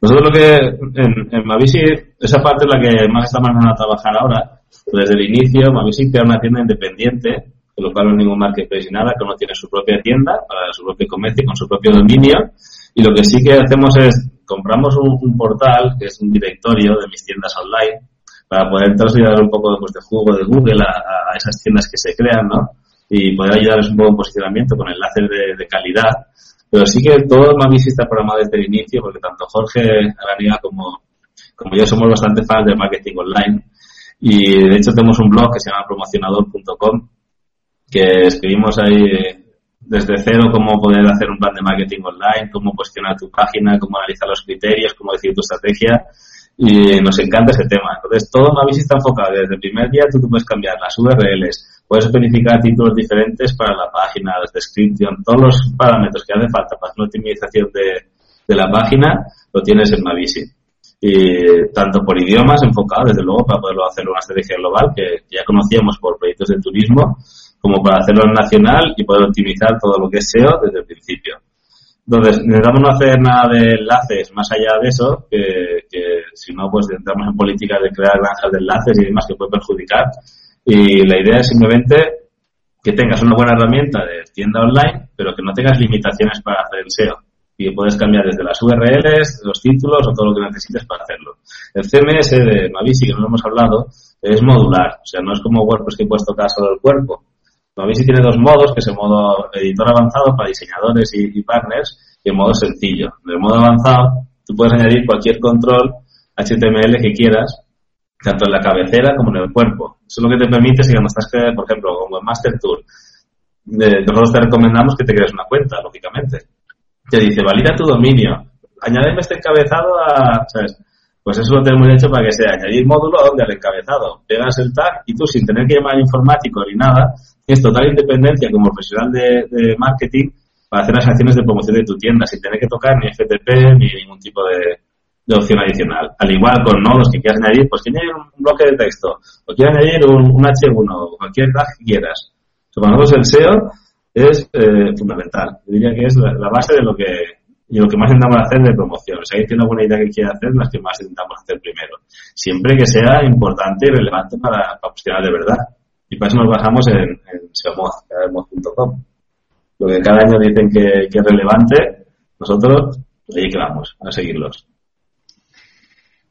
Nosotros lo que en, en Mavisi, esa parte es la que más estamos a trabajar ahora. Desde el inicio, Mavisi crea una tienda independiente, cual no hay ningún marketplace ni nada, que uno tiene su propia tienda para su propio comercio, con su propio dominio, Y lo que sí que hacemos es, compramos un, portal que es un directorio de mis tiendas online para poder trasladar un poco pues, de juego de Google a, esas tiendas que se crean, ¿no? Y poder ayudarles un poco en posicionamiento con enlaces de, calidad. Pero sí que todo Mavis está programado desde el inicio, porque tanto Jorge Araniga como, como yo somos bastante fans del marketing online. Y de hecho tenemos un blog que se llama promocionador.com, que escribimos ahí desde cero cómo poder hacer un plan de marketing online, cómo posicionar tu página, cómo analizar los criterios, cómo decidir tu estrategia y nos encanta ese tema. Entonces, todo Mavis está enfocado. Desde el primer día tú, puedes cambiar las URLs, puedes verificar títulos diferentes para la página, la descripción, todos los parámetros que hace falta para una optimización de, de la página, lo tienes en Mavisi. Y tanto por idiomas enfocado, desde luego, para poderlo hacer una estrategia global que ya conocíamos por proyectos de turismo, como para hacerlo en nacional y poder optimizar todo lo que es SEO desde el principio. Entonces, necesitamos no hacer nada de enlaces más allá de eso, que, si no, pues entramos en políticas de crear granjas de enlaces y demás que puede perjudicar. Y la idea es simplemente que tengas una buena herramienta de tienda online, pero que no tengas limitaciones para hacer el SEO. Y puedes cambiar desde las URLs, los títulos o todo lo que necesites para hacerlo. El CMS de Mavisi, que no lo hemos hablado, es modular. O sea, no es como WordPress que puedes tocar solo el cuerpo si tiene dos modos, que es el modo editor avanzado para diseñadores y, partners y el modo sencillo. En el modo avanzado, tú puedes añadir cualquier control HTML que quieras, tanto en la cabecera como en el cuerpo. Eso es lo que te permite si cuando estás, por ejemplo, como en Master Tour, nosotros te recomendamos que te crees una cuenta, lógicamente. Te dice, valida tu dominio, añádeme este encabezado a, ¿sabes? Pues eso lo tenemos hecho para que sea añadir módulo donde al encabezado pegas el tag y tú sin tener que llamar al informático ni nada, tienes total independencia como profesional de, marketing para hacer las acciones de promoción de tu tienda sin tener que tocar ni FTP ni ningún tipo de, opción adicional. Al igual con nodos que quieras añadir, pues que añadir un bloque de texto o quieres añadir un, H1 o cualquier tag que quieras. para nosotros el SEO es eh, fundamental. diría que es la base de lo que y lo que más intentamos hacer de promoción. Si alguien tiene una buena idea que quiere hacer, las que más intentamos hacer primero. Siempre que sea importante y relevante para, para posicionar de verdad. Y para eso nos basamos en, en seomoz.com. Lo que cada año dicen que, es relevante, nosotros ahí que vamos, a seguirlos.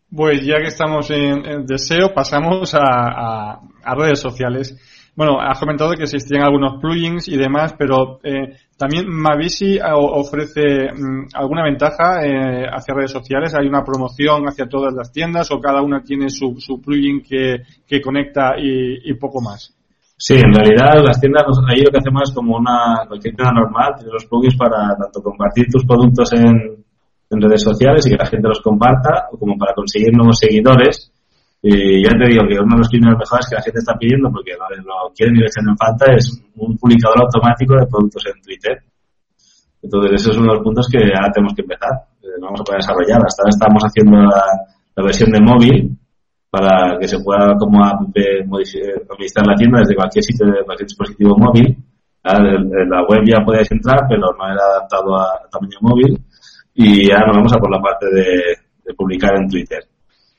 Pues ya que estamos en, deseo, pasamos a, a redes sociales. Bueno, has comentado que existían algunos plugins y demás, pero eh, también Mavisi ofrece mm, alguna ventaja eh, hacia redes sociales. Hay una promoción hacia todas las tiendas o cada una tiene su, su plugin que, conecta y, poco más. Sí, en realidad las tiendas, ahí lo que hacemos es como una cualquier tienda normal, tiene los plugins para tanto compartir tus productos en, en redes sociales y que la gente los comparta, como para conseguir nuevos seguidores y ya te digo que uno de los primeros mejores que la gente está pidiendo, porque lo, lo quieren y lo echan en falta, es un publicador automático de productos en Twitter. Entonces, eso es uno de los puntos que ahora tenemos que empezar. Eh, vamos a poder desarrollar. Hasta ahora estamos haciendo la, versión de móvil para que se pueda como administrar la tienda desde cualquier sitio, de cualquier dispositivo móvil. En la web ya podías entrar, pero no era adaptado a, tamaño móvil. Y ahora nos vamos a por la parte de publicar en Twitter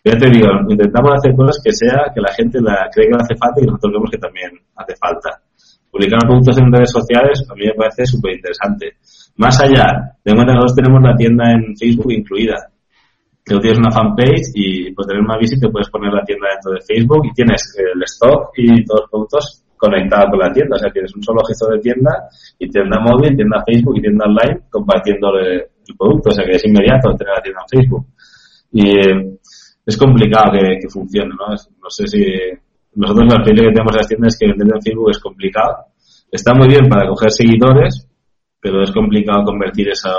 ya te digo, intentamos hacer cosas que sea que la gente la cree que hace falta y nosotros vemos que también hace falta. Publicar productos en redes sociales a mí me parece súper interesante. Más allá, de cuenta que nosotros tenemos la tienda en Facebook incluida. Tú tienes una fanpage y pues tener una visita puedes poner la tienda dentro de Facebook y tienes el stock y todos los productos conectados con la tienda. O sea, tienes un solo gesto de tienda y tienda móvil, tienda Facebook y tienda online compartiendo el, producto. O sea, que es inmediato tener la tienda en Facebook. Y es complicado que, funcione, ¿no? no sé si nosotros la experiencia que tenemos en las tiendas es que vender en Facebook es complicado. Está muy bien para coger seguidores, pero es complicado convertir eso,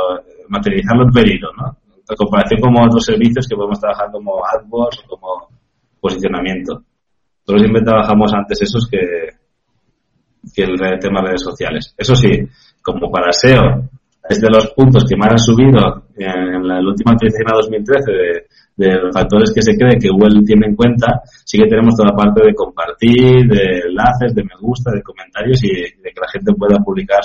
materializarlo en pedido, ¿no? En comparación con otros servicios que podemos trabajar como AdWords o como posicionamiento. Nosotros siempre trabajamos antes esos que, que el tema de redes sociales. Eso sí, como para SEO, es de los puntos que más han subido en la, última actualización a 2013 de, de los factores que se cree que Google tiene en cuenta, sí que tenemos toda la parte de compartir, de enlaces, de me gusta, de comentarios y de que la gente pueda publicar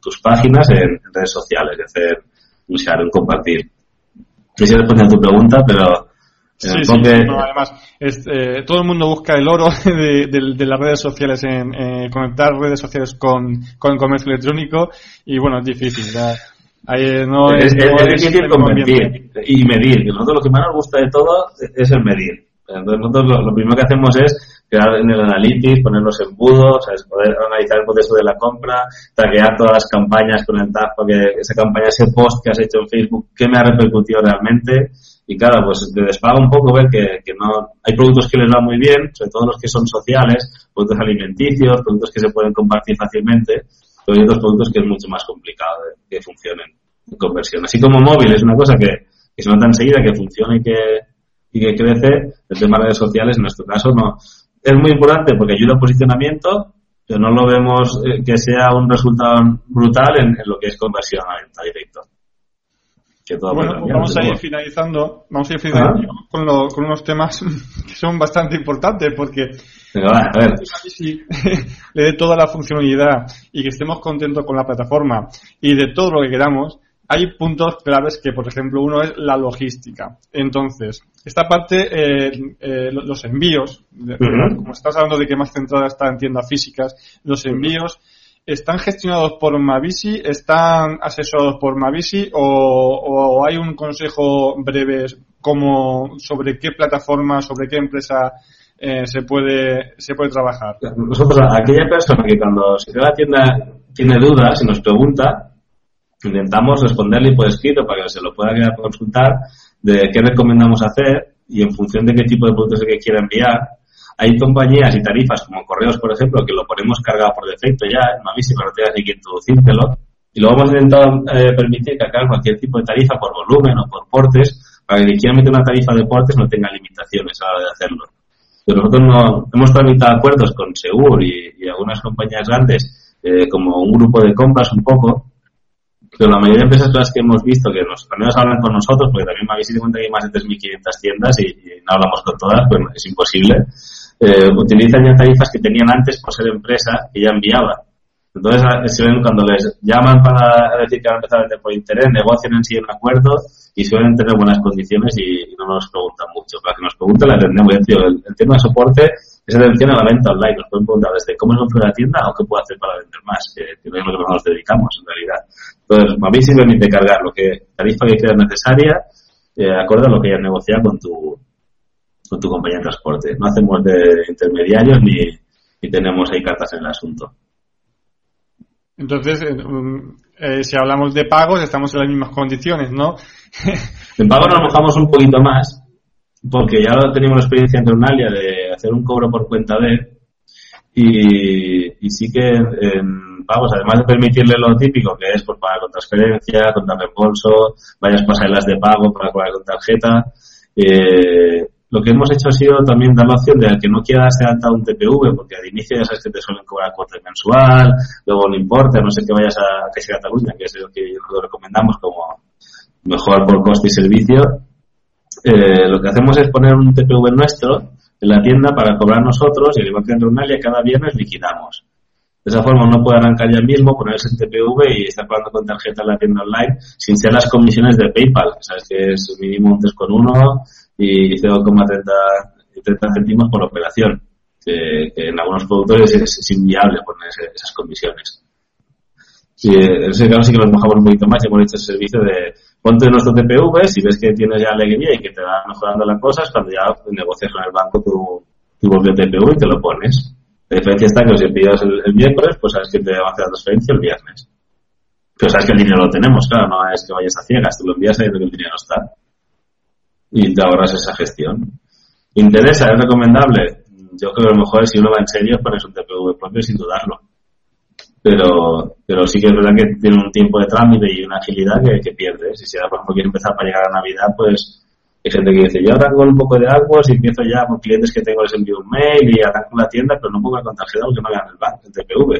tus páginas en, redes sociales, de hacer, usar, un compartir. No sé si responde a tu pregunta, pero Sí, sí, además, eh, todo el mundo busca el oro *laughs* de, las redes sociales en conectar redes sociales con, con el comercio electrónico y bueno, es difícil. no es, difícil convertir y medir. Nosotros lo que más nos gusta de todo es el medir. Entonces nosotros lo, primero que hacemos es crear en el analytics, poner los embudos, poder analizar el proceso de la compra, traquear todas las campañas con el tag para que esa campaña, ese post que has hecho en Facebook, qué me ha repercutido realmente. Y claro, pues te despaga un poco ver que, que no hay productos que les va muy bien, sobre todo los que son sociales, productos alimenticios, productos que se pueden compartir fácilmente, pero hay otros productos que es mucho más complicado que funcionen en conversión. Así como móvil es una cosa que, que se nota enseguida que funciona y que, y que crece, el tema de redes sociales en nuestro caso no, es muy importante porque ayuda a posicionamiento, pero no lo vemos eh, que sea un resultado brutal en, lo que es conversión a venta bueno, pues vamos a ir finalizando, vamos a ir finalizando con, con, unos temas *laughs* que son bastante importantes porque a ver. *laughs* Si le dé toda la funcionalidad y que estemos contentos con la plataforma y de todo lo que queramos, hay puntos claves que, por ejemplo, uno es la logística. Entonces, esta parte, eh, eh, los envíos, como estás hablando de que más centrada está en tiendas físicas, los envíos están gestionados por Mavisi, están asesorados por Mavisi o, hay un consejo breve como sobre qué plataforma, sobre qué empresa eh, se puede se puede trabajar. Nosotros, aquella persona que cuando se queda la tienda tiene dudas y nos pregunta, intentamos responderle por escrito para que se lo pueda consultar de qué recomendamos hacer y en función de qué tipo de productos que quiera enviar. Hay compañías y tarifas como correos, por ejemplo, que lo ponemos cargado por defecto ya, en Mavísima no tienes ni que introducírtelo. Y luego hemos intentado eh, permitir que acá cualquier tipo de tarifa por volumen o por portes, para que quien quiera meter una tarifa de portes no tenga limitaciones a la hora de hacerlo. Pero nosotros no, hemos tramitado acuerdos con Segur y, algunas compañías grandes, eh, como un grupo de compras un poco, pero la mayoría de empresas las que hemos visto que nos, al menos hablan con nosotros, porque también me habéis dado que hay más de 3.500 tiendas y, no hablamos con todas, pues es imposible, eh, utilizan ya tarifas que tenían antes por ser empresa que ya enviaban. Entonces, se ven cuando les llaman para decir que van a empezar a vender por internet, negocian en sí un acuerdo y suelen tener buenas condiciones y, no nos preguntan mucho. Para que nos pregunten, la atendemos. el, el, tema de soporte es atención a la venta online. Nos pueden preguntar desde cómo es la tienda o qué puedo hacer para vender más, que, es lo que nos dedicamos en realidad. Entonces, Mavis sí permite cargar lo que tarifa que creas necesaria, eh, acorde a lo que hayas negociado con tu, con tu compañía de transporte. No hacemos de intermediarios ni, ni tenemos ahí cartas en el asunto. Entonces, eh, um, eh, si hablamos de pagos, estamos en las mismas condiciones, ¿no? en pagos nos *laughs* mojamos un poquito más, porque ya tenemos la experiencia en Terminalia de hacer un cobro por cuenta de, y, y sí que en pagos, además de permitirle lo típico que es por pues, pagar con transferencia, con reembolso, varias pasarelas de pago para pagar con tarjeta, eh, lo que hemos hecho ha sido también dar la opción de al que no quiera alta un TPV, porque al inicio ya sabes que te suelen cobrar cuota mensual, luego no importa, no sé que vayas a, sea Cataluña, que es lo que lo recomendamos como mejor por coste y servicio. Eh, lo que hacemos es poner un TPV nuestro en la tienda para cobrar nosotros y igual que en Runalia cada viernes liquidamos. De esa forma uno puede arrancar ya mismo, ponerse en TPV y estar pagando con tarjeta en la tienda online sin ser las comisiones de PayPal. Sabes que es mínimo un 3,1 y 0,30 céntimos por operación. Que, en algunos productores es, inviable poner esas comisiones. Sí, en ese caso sí que nos mojamos un poquito más y hemos hecho el servicio de ponte nuestro TPV, si ves que tienes ya alegría y que te va mejorando las cosas, cuando ya negocias con el banco tu, tu propio TPV y te lo pones. La diferencia está que si envías el, el, miércoles, pues sabes que te va a hacer la transferencia el viernes. Pero sabes que el dinero lo tenemos, claro, no es que vayas a ciegas, tú lo envías sabiendo que el dinero está. Y te ahorras esa gestión. ¿Interesa? ¿Es recomendable? Yo creo que lo mejor si uno va en serio pones un TPV propio sin dudarlo. Pero, pero sí que es verdad que tiene un tiempo de trámite y una agilidad que, que pierdes. Y si ahora, por ejemplo, quiere empezar para llegar a Navidad, pues hay gente que dice, yo arranco un poco de algo y empiezo ya con clientes que tengo, les envío un mail y arranco la tienda, pero no pongo el tarjeta que no hagan el banco, el TPV.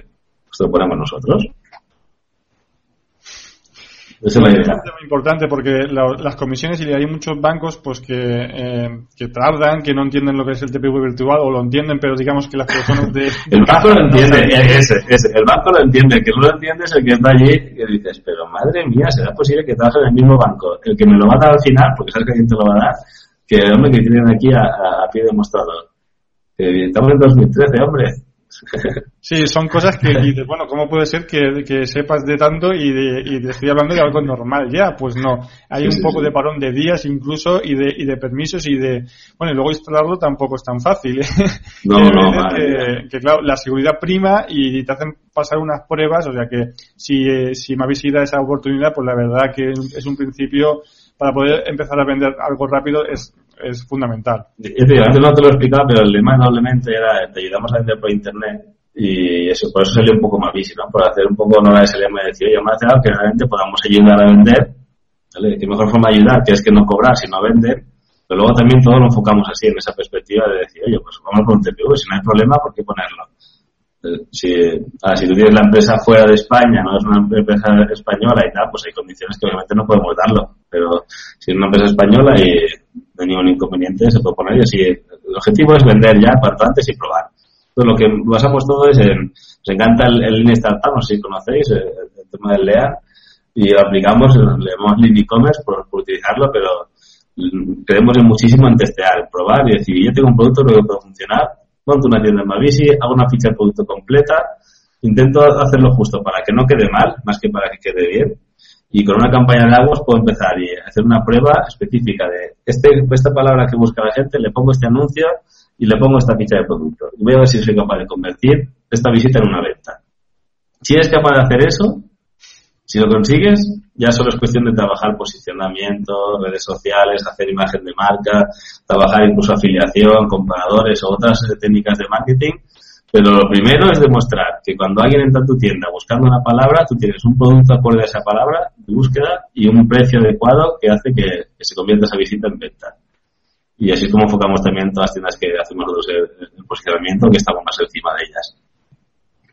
Esto lo ponemos nosotros. Es muy importante porque las comisiones y hay muchos bancos pues que, eh, que tardan, que no entienden lo que es el TPV virtual o lo entienden, pero digamos que las personas de... *laughs* el banco lo entiende, ese, ese, el banco lo entiende, el que no lo entiende es el que está allí y dices, pero madre mía, ¿será posible que trabajes en el mismo banco? El que me lo va a dar al final, porque sabes que alguien te lo va a dar, que el hombre que tienen aquí a, a, pie de mostrador. estamos en 2013, hombre, Sí, son cosas que dices, bueno, ¿cómo puede ser que, que sepas de tanto y, de, y te estoy hablando de algo normal ya? Pues no, hay un poco de parón de días incluso y de, y de permisos y de, bueno, y luego instalarlo tampoco es tan fácil. ¿eh? No, *laughs* no, que, que, claro, la seguridad prima y te hacen pasar unas pruebas, o sea que si, eh, si me habéis ido esa oportunidad, pues la verdad que es un principio para poder empezar a vender algo rápido es, es fundamental. antes no te lo he explicado, pero el lema doblemente era te ayudamos a vender por internet y eso, por eso salió un poco más visible, ¿no? Por hacer un poco honor a ese lema y decir, oye, más que realmente podamos ayudar a vender, ¿vale? ¿Qué mejor forma de ayudar? Que es que no cobrar, sino vender. Pero luego también todos lo enfocamos así, en esa perspectiva de decir, oye, pues vamos con un TPV, si no hay problema, ¿por qué ponerlo? Eh, si, ah, si tú tienes la empresa fuera de España, no es una empresa española y tal, pues hay condiciones que obviamente no podemos darlo. Pero si es una empresa española y no hay ningún inconveniente, se puede poner y así. El objetivo es vender ya cuanto antes y probar lo que basamos todo es en, nos encanta el, el no sé si conocéis, el, tema del LEAN, y lo aplicamos, le llamamos Lean E-Commerce por, utilizarlo, pero creemos en muchísimo en testear, probar y decir, yo tengo un producto que puede funcionar, monto una tienda en Mavisi, hago una ficha de producto completa, intento hacerlo justo para que no quede mal, más que para que quede bien, y con una campaña de aguas puedo empezar y hacer una prueba específica de este, esta palabra que busca la gente, le pongo este anuncio y le pongo esta ficha de producto. Y voy a ver si soy capaz de convertir esta visita en una venta. Si eres capaz de hacer eso, si lo consigues, ya solo es cuestión de trabajar posicionamiento, redes sociales, hacer imagen de marca, trabajar incluso afiliación, comparadores o otras técnicas de marketing. Pero lo primero es demostrar que cuando alguien entra a tu tienda buscando una palabra, tú tienes un producto acorde a esa palabra de búsqueda y un precio adecuado que hace que, que se convierta esa visita en venta. Y así es como enfocamos también todas las tiendas que hacemos nosotros el, posicionamiento, que estamos más encima de ellas.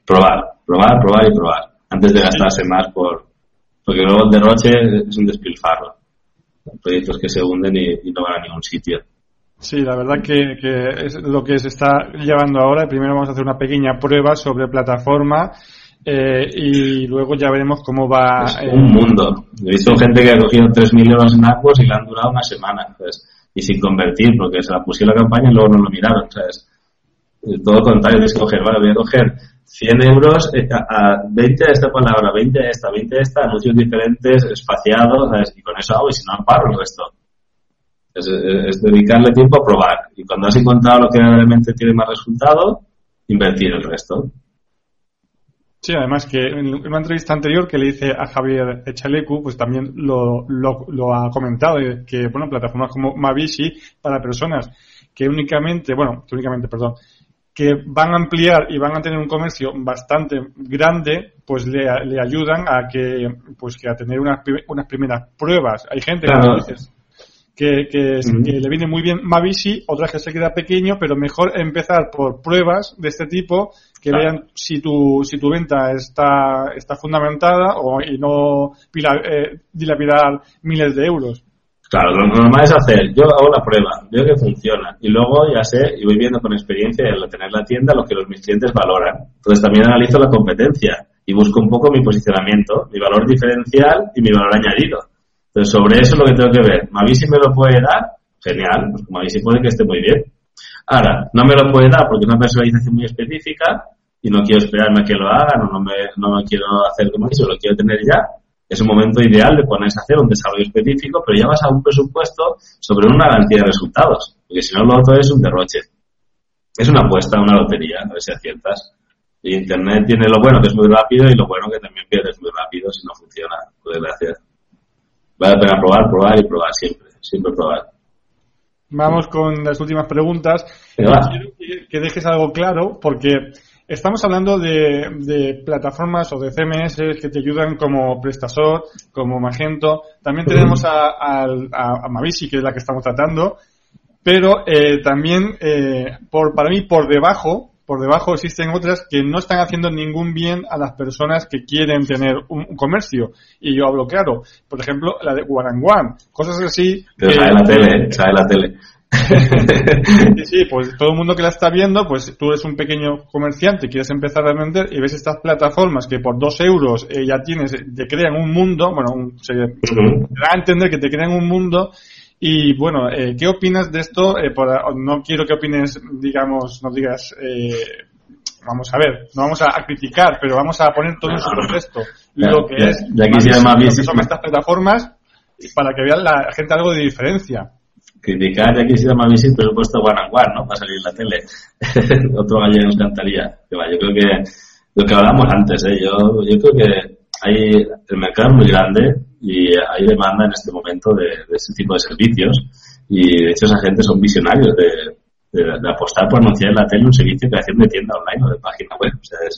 Probar, probar, probar y probar. Antes de gastarse más por, porque luego el derroche es un despilfarro. Proyectos que se hunden y, no van a ningún sitio. Sí, la verdad que, que, es lo que se está llevando ahora. Primero vamos a hacer una pequeña prueba sobre plataforma eh, y luego ya veremos cómo va. Es un mundo. He visto gente que ha cogido 3.000 euros en Aquos y le han durado una semana. Y sin convertir, porque se la pusieron la campaña y luego no lo miraron. ¿sabes? Todo lo contrario, tienes que coger, vale, voy a coger 100 euros eh, a, 20 de esta palabra, 20 de esta, 20 de esta, anuncios diferentes, espaciados, ¿sabes? y con eso hago, y si no, paro el resto. Es, es, dedicarle tiempo a probar. Y cuando has encontrado lo que realmente tiene más resultado, invertir el resto. Sí, además que en una entrevista anterior que le hice a Javier Echalecu, pues también lo, lo, ha comentado, que, bueno, plataformas como Mavishi para personas que únicamente, bueno, que únicamente, perdón, que van a ampliar y van a tener un comercio bastante grande, pues le, le ayudan a que, pues que a tener unas, unas primeras pruebas. Hay gente que, que, le viene muy bien Mavishi, otras que se queda pequeño, pero mejor empezar por pruebas de este tipo que vean si tu, si tu venta está, está fundamentada o, y no eh, dilapidar miles de euros. Claro, lo normal es hacer, yo hago la prueba, veo que funciona y luego ya sé y voy viendo con experiencia al tener la tienda lo que los mis clientes valoran. Entonces también analizo la competencia y busco un poco mi posicionamiento, mi valor diferencial y mi valor añadido. Entonces sobre eso es lo que tengo que ver. Mavi me lo puede dar, genial, pues Mavi puede que esté muy bien. Ahora, no me lo puede dar porque es una personalización muy específica, y no quiero esperarme a que lo hagan o no me, no me quiero hacer como eso, lo quiero tener ya, es un momento ideal de ponerse a hacer un desarrollo específico, pero ya vas a un presupuesto sobre una garantía de resultados, porque si no lo otro es un derroche. Es una apuesta, una lotería, a ver si aciertas. Y Internet tiene lo bueno que es muy rápido y lo bueno que también pierdes muy rápido si no funciona, por desgracia. Vale la pena probar, probar y probar siempre, siempre probar. Vamos con las últimas preguntas. Quiero que dejes algo claro porque Estamos hablando de, plataformas o de CMS que te ayudan como Prestasor, como Magento. También tenemos a, a, Mavisi, que es la que estamos tratando. Pero eh, también, eh, por, para mí, por debajo, por debajo existen otras que no están haciendo ningún bien a las personas que quieren tener un, comercio. Y yo hablo claro. Por ejemplo, la de One. Cosas así. Pero la tele, sale la tele sí, pues todo el mundo que la está viendo, pues tú eres un pequeño comerciante, quieres empezar a vender y ves estas plataformas que por dos euros eh, ya tienes, te crean un mundo, bueno, se, da a entender que te crean un mundo y bueno, eh, ¿qué opinas de esto? Eh, no quiero que opines, digamos, no digas vamos a ver, no vamos a, criticar, pero vamos a poner todo en su contexto. lo que es, de aquí se llama son estas plataformas para que vean la gente algo de diferencia. Criticar, ya quisiera más visit, pero he puesto one and one, ¿no? Para salir en la tele. *laughs* Otro gallego nos encantaría. yo creo que lo que hablamos antes, ¿eh? Yo, yo creo que hay, el mercado es muy grande y hay demanda en este momento de, de este tipo de servicios y de hecho esa gente son visionarios de, de, apostar por anunciar en la tele un servicio de creación de tienda online o de página web. O sea, es,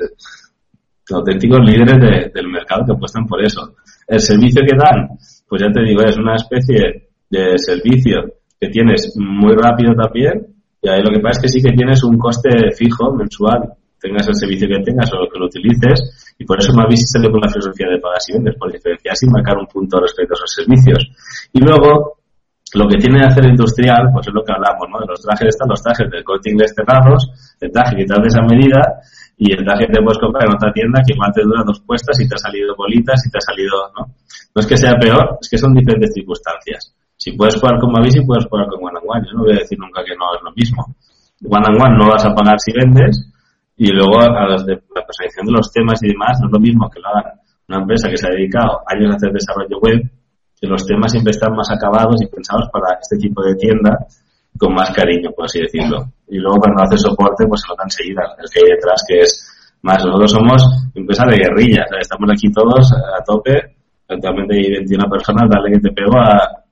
auténticos líderes del mercado que apuestan por eso. El servicio que dan, pues ya te digo, es una especie de servicio que tienes muy rápido también, y ahí lo que pasa es que sí que tienes un coste fijo mensual, tengas el servicio que tengas o lo que lo utilices, y por eso bien salió con la filosofía de pagas y vendes, por diferenciarse y marcar un punto respecto a esos servicios. Y luego, lo que tiene de hacer industrial, pues es lo que hablamos, ¿no? De los trajes están los trajes del corte inglés cerrados, el traje que te hace esa medida, y el traje que te puedes comprar en otra tienda que igual te dura dos puestas y te ha salido bolitas y te ha salido, ¿no? No es que sea peor, es que son diferentes circunstancias. Si puedes jugar con Mavis y puedes jugar con One and One. Yo no voy a decir nunca que no es lo mismo. One and One no vas a pagar si vendes y luego a los de la personalización de los temas y demás no es lo mismo que lo hagan una empresa que se ha dedicado años a hacer desarrollo web que los temas siempre están más acabados y pensados para este tipo de tienda con más cariño, por así decirlo. Y luego cuando hace soporte, pues se nota enseguida el que hay detrás, que es más, nosotros somos empresa de guerrilla, estamos aquí todos a tope, actualmente hay 21 personas, dale que te pego a,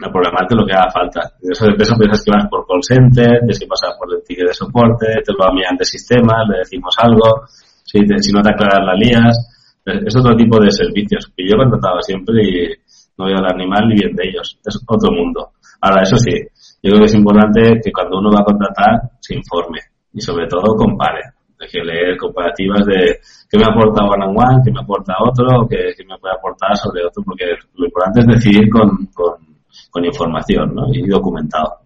a programarte lo que haga falta. De eso, de eso piensas que vas por call center, tienes que pasar por el ticket de soporte, te lo va de sistemas, le decimos algo, si, si no te aclaras la lías, es otro tipo de servicios que yo contrataba siempre y no voy a hablar ni mal ni bien de ellos, es otro mundo. Ahora, eso sí, yo creo que es importante que cuando uno va a contratar se informe y sobre todo compare. Hay que leer comparativas de qué me aporta one on one, qué me aporta otro, qué, qué me puede aportar sobre otro, porque lo importante es decidir con, con con información ¿no? y documentado.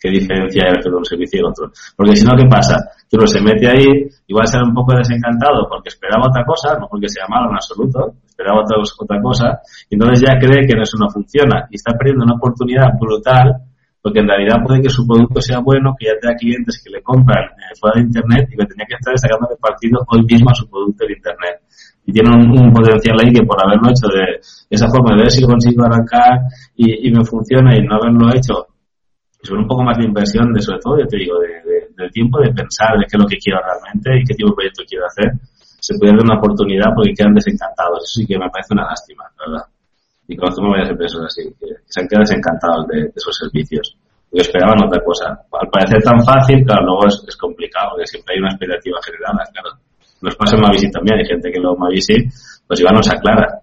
¿Qué diferencia hay entre un servicio y otro? Porque si no, ¿qué pasa? Que uno se mete ahí y va a ser un poco desencantado porque esperaba otra cosa, no porque sea malo en absoluto, esperaba otra, otra cosa, y entonces ya cree que eso no funciona y está perdiendo una oportunidad brutal porque en realidad puede que su producto sea bueno, que ya tenga clientes que le compran eh, fuera de Internet y que tenía que estar sacando de partido hoy mismo a su producto en Internet y tiene un, potencial ahí que por haberlo hecho de esa forma, de ver si consigo arrancar y, me funciona y no haberlo hecho, es un poco más de inversión, de sobre todo, yo te digo, de, del tiempo de pensar de qué es lo que quiero realmente y qué tipo de proyecto quiero hacer, se puede dar una oportunidad porque quedan desencantados. Eso sí que me parece una lástima, ¿verdad? Y conozco varias empresas así, que, se han quedado desencantados de, esos servicios y esperaban otra cosa. Al parecer tan fácil, claro, luego es, es complicado, porque siempre hay una expectativa generada, claro nos pasa en Mavisi también, hay gente que luego Mavisi pues igual nos aclara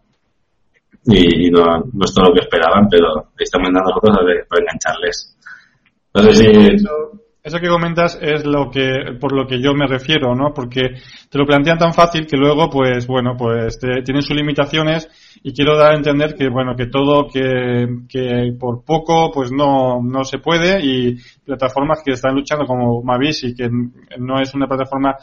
y, no, no, es todo lo que esperaban, pero estamos dando cosas para engancharles. Eso, que comentas es lo que por lo que yo me refiero, ¿no? Porque te lo plantean tan fácil que luego, pues bueno, pues tienen sus limitaciones y quiero dar a entender que bueno que todo que, que por poco pues no no se puede y plataformas que están luchando como Mavisi que no es una plataforma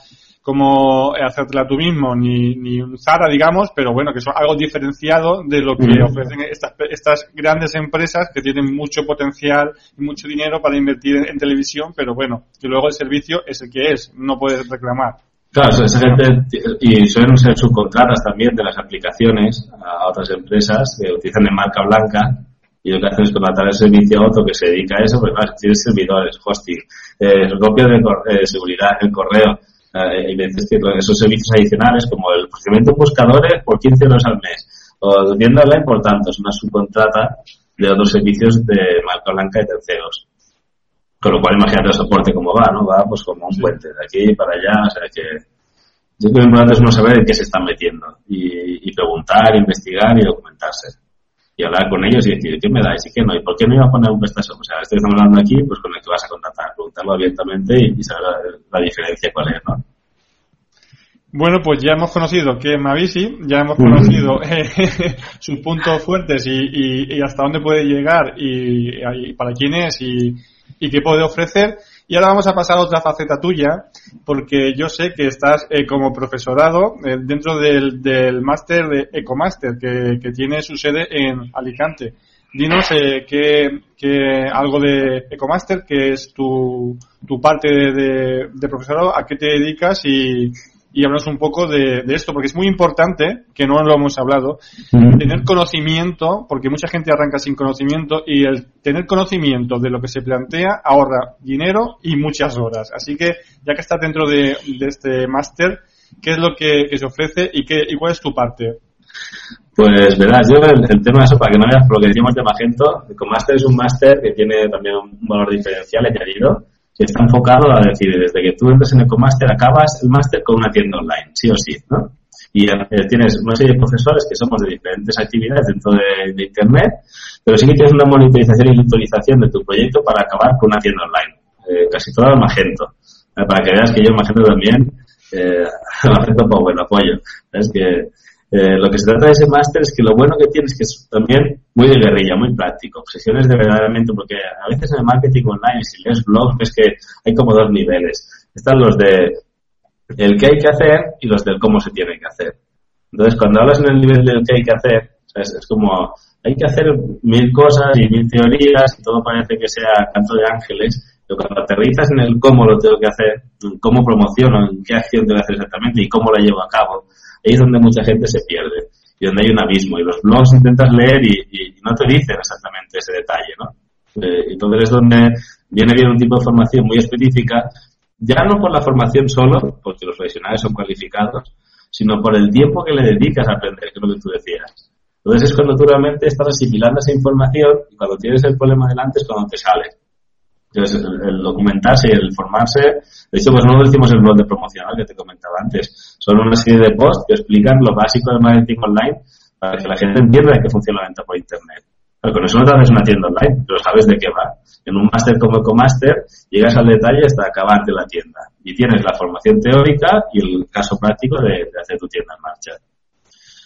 como hacértela tú mismo, ni, ni un Zara, digamos, pero bueno, que son algo diferenciado de lo que ofrecen estas, estas grandes empresas que tienen mucho potencial y mucho dinero para invertir en, televisión, pero bueno, que luego el servicio es el que es, no puedes reclamar. Claro, esa gente, y suelen ser subcontratas también de las aplicaciones a otras empresas que utilizan de marca blanca y lo que hacen es contratar el servicio a otro que se dedica a eso, pues más, tienes servidores, hosting, eh, copia de eh, seguridad, el correo, eh, y que esos servicios adicionales como el procedimiento buscadores por 15 euros al mes o tienda online por tanto es una subcontrata de otros servicios de marca blanca y terceros. Con lo cual imagínate el soporte cómo va no va pues como un puente de aquí para allá o sea que yo creo que lo importante es no saber en qué se están metiendo y, y preguntar, investigar y documentarse y hablar con ellos y decir, ¿qué me dais y qué no? ¿Y por qué no iba a poner un prestador? O sea, estoy hablando aquí, pues con el que vas a contratar, preguntarlo abiertamente y, saber la, diferencia cuál es, ¿no? Bueno, pues ya hemos conocido qué es Mavisi, ya hemos conocido *laughs* eh, sus puntos fuertes y, hasta dónde puede llegar y, para quién es y, qué puede ofrecer. Y ahora vamos a pasar a otra faceta tuya, porque yo sé que estás eh, como profesorado eh, dentro del, del máster de Ecomaster, que, que tiene su sede en Alicante. dinos eh, que, algo de Ecomaster, que es tu, tu parte de, de, profesorado, a qué te dedicas y, y hablamos un poco de, esto, porque es muy importante, que no lo hemos hablado, tener conocimiento, porque mucha gente arranca sin conocimiento, y el tener conocimiento de lo que se plantea ahorra dinero y muchas horas. Así que, ya que estás dentro de, este máster, ¿qué es lo que, se ofrece y, qué, y cuál es tu parte? Pues verás, yo el, tema de eso, para que no veas por lo que decimos de Magento, Ecomaster es un máster que tiene también un valor diferencial añadido, está enfocado a decir, desde que tú entres en Ecomaster, acabas el máster con una tienda online, sí o sí, ¿no? Y eh, tienes una serie de profesores que somos de diferentes actividades dentro de, Internet, pero sí que tienes una monitorización y actualización de tu proyecto para acabar con una tienda online. Eh, casi todo el Magento. Eh, para que veas que yo Magento también, eh, *laughs* Magento pues bueno, apoyo. Es que eh, lo que se trata de ese máster es que lo bueno que tiene es que es también muy de guerrilla, muy práctico. Obsesiones de verdaderamente, porque a veces en el marketing online, si lees blogs, ves que hay como dos niveles. Están los de el qué hay que hacer y los del cómo se tiene que hacer. Entonces, cuando hablas en el nivel del qué hay que hacer, es como hay que hacer mil cosas y mil teorías y todo parece que sea canto de ángeles, pero cuando aterrizas en el cómo lo tengo que hacer, cómo promociono, en qué acción tengo que hacer exactamente y cómo la llevo a cabo, ahí es donde mucha gente se pierde y donde hay un abismo. Y los blogs intentas leer y, no te dicen exactamente ese detalle, ¿no? Eh, entonces es donde viene bien un tipo de formación muy específica, ya no por la formación solo, porque los profesionales son cualificados, sino por el tiempo que le dedicas a aprender, que es lo que tú decías. Entonces es cuando tú realmente estás asimilando esa información y cuando tienes el problema delante es cuando te sale. Entonces, el, documentarse y el formarse, de hecho, pues no decimos el blog de promocional que te comentaba antes, son una serie de posts que explican lo básico del marketing online para que la gente entienda de qué funciona la venta por Internet. Pero con eso no te una tienda online, pero sabes de qué va. En un máster como EcoMaster llegas al detalle hasta acabarte la tienda y tienes la formación teórica y el caso práctico de, hacer tu tienda en marcha.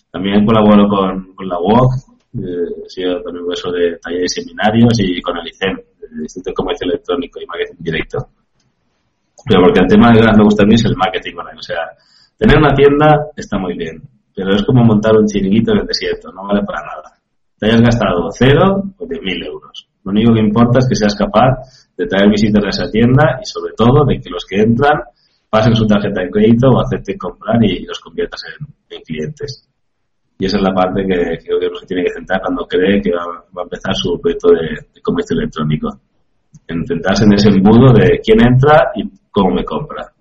También colaboro con, la WOC, eh, he sido también eso de talleres y seminarios y con el ICEM, el Instituto de Comercio Electrónico y Marketing Directo. Pero porque el tema que más me gusta a mí es el marketing online. O sea, tener una tienda está muy bien, pero es como montar un chiringuito en el desierto, no vale para nada. Te hayas gastado cero o diez mil euros. Lo único que importa es que seas capaz de traer visitas a esa tienda y sobre todo de que los que entran pasen su tarjeta de crédito o acepten comprar y los conviertas en, clientes. Y esa es la parte que creo que uno se tiene que centrar cuando cree que va, a empezar su proyecto de comercio electrónico en centrarse en ese embudo de quién entra y cómo me compra.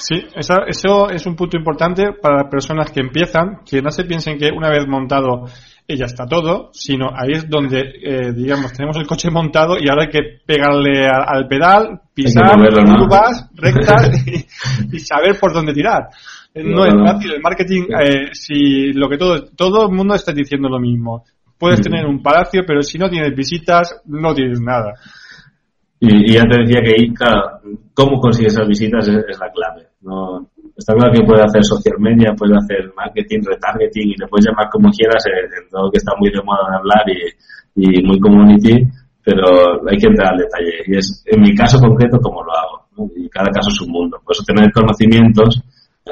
Sí, eso, eso es un punto importante para las personas que empiezan, que no se piensen que una vez montado ya está todo, sino ahí es donde, eh, digamos, tenemos el coche montado y ahora hay que pegarle al pedal, pisar curvas, rectas *laughs* y, saber por dónde tirar. No, es fácil, el marketing, eh, si lo que todo, todo el mundo está diciendo lo mismo. Puedes tener un palacio, pero si no tienes visitas, no tienes nada. Y, ya te decía que claro, cómo consigues esas visitas es, la clave. No, está claro que puedes hacer social media, puedes hacer marketing, retargeting y le puedes llamar como quieras, en todo que está muy de moda de hablar y, muy community, pero hay que entrar al detalle. Y es, en mi caso concreto, como lo hago. Y cada caso es un mundo. Por eso tener conocimientos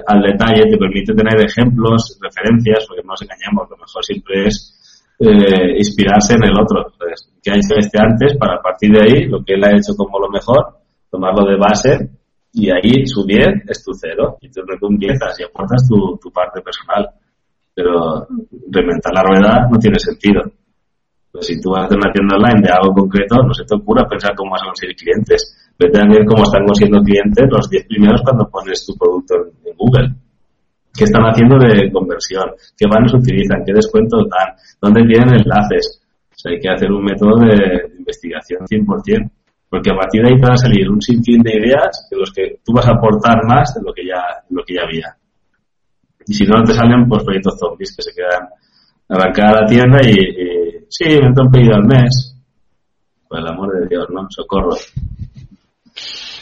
al detalle te permite tener ejemplos, referencias, porque no nos engañamos, lo mejor siempre es eh, inspirarse en el otro. Entonces, que ha hecho este antes para partir de ahí, lo que él ha hecho como lo mejor, tomarlo de base y ahí su 10 es tu cero. Y tú empiezas y aportas tu, tu parte personal. Pero reventar la rueda no tiene sentido. Pues si tú vas a hacer una tienda online de algo concreto, no se te ocurra pensar cómo vas a conseguir clientes. Vete a ver cómo están consiguiendo clientes los 10 primeros cuando pones tu producto en Google qué están haciendo de conversión, qué banners utilizan, qué descuentos dan, dónde tienen enlaces. O sea, hay que hacer un método de, investigación 100%, porque a partir de ahí te van a salir un sinfín de ideas de los que tú vas a aportar más de lo que ya, lo que ya había. Y si no, te salen pues proyectos zombies que se quedan arrancar la tienda y, y sí, me han pedido al mes. Por el amor de Dios, ¿no? Socorro.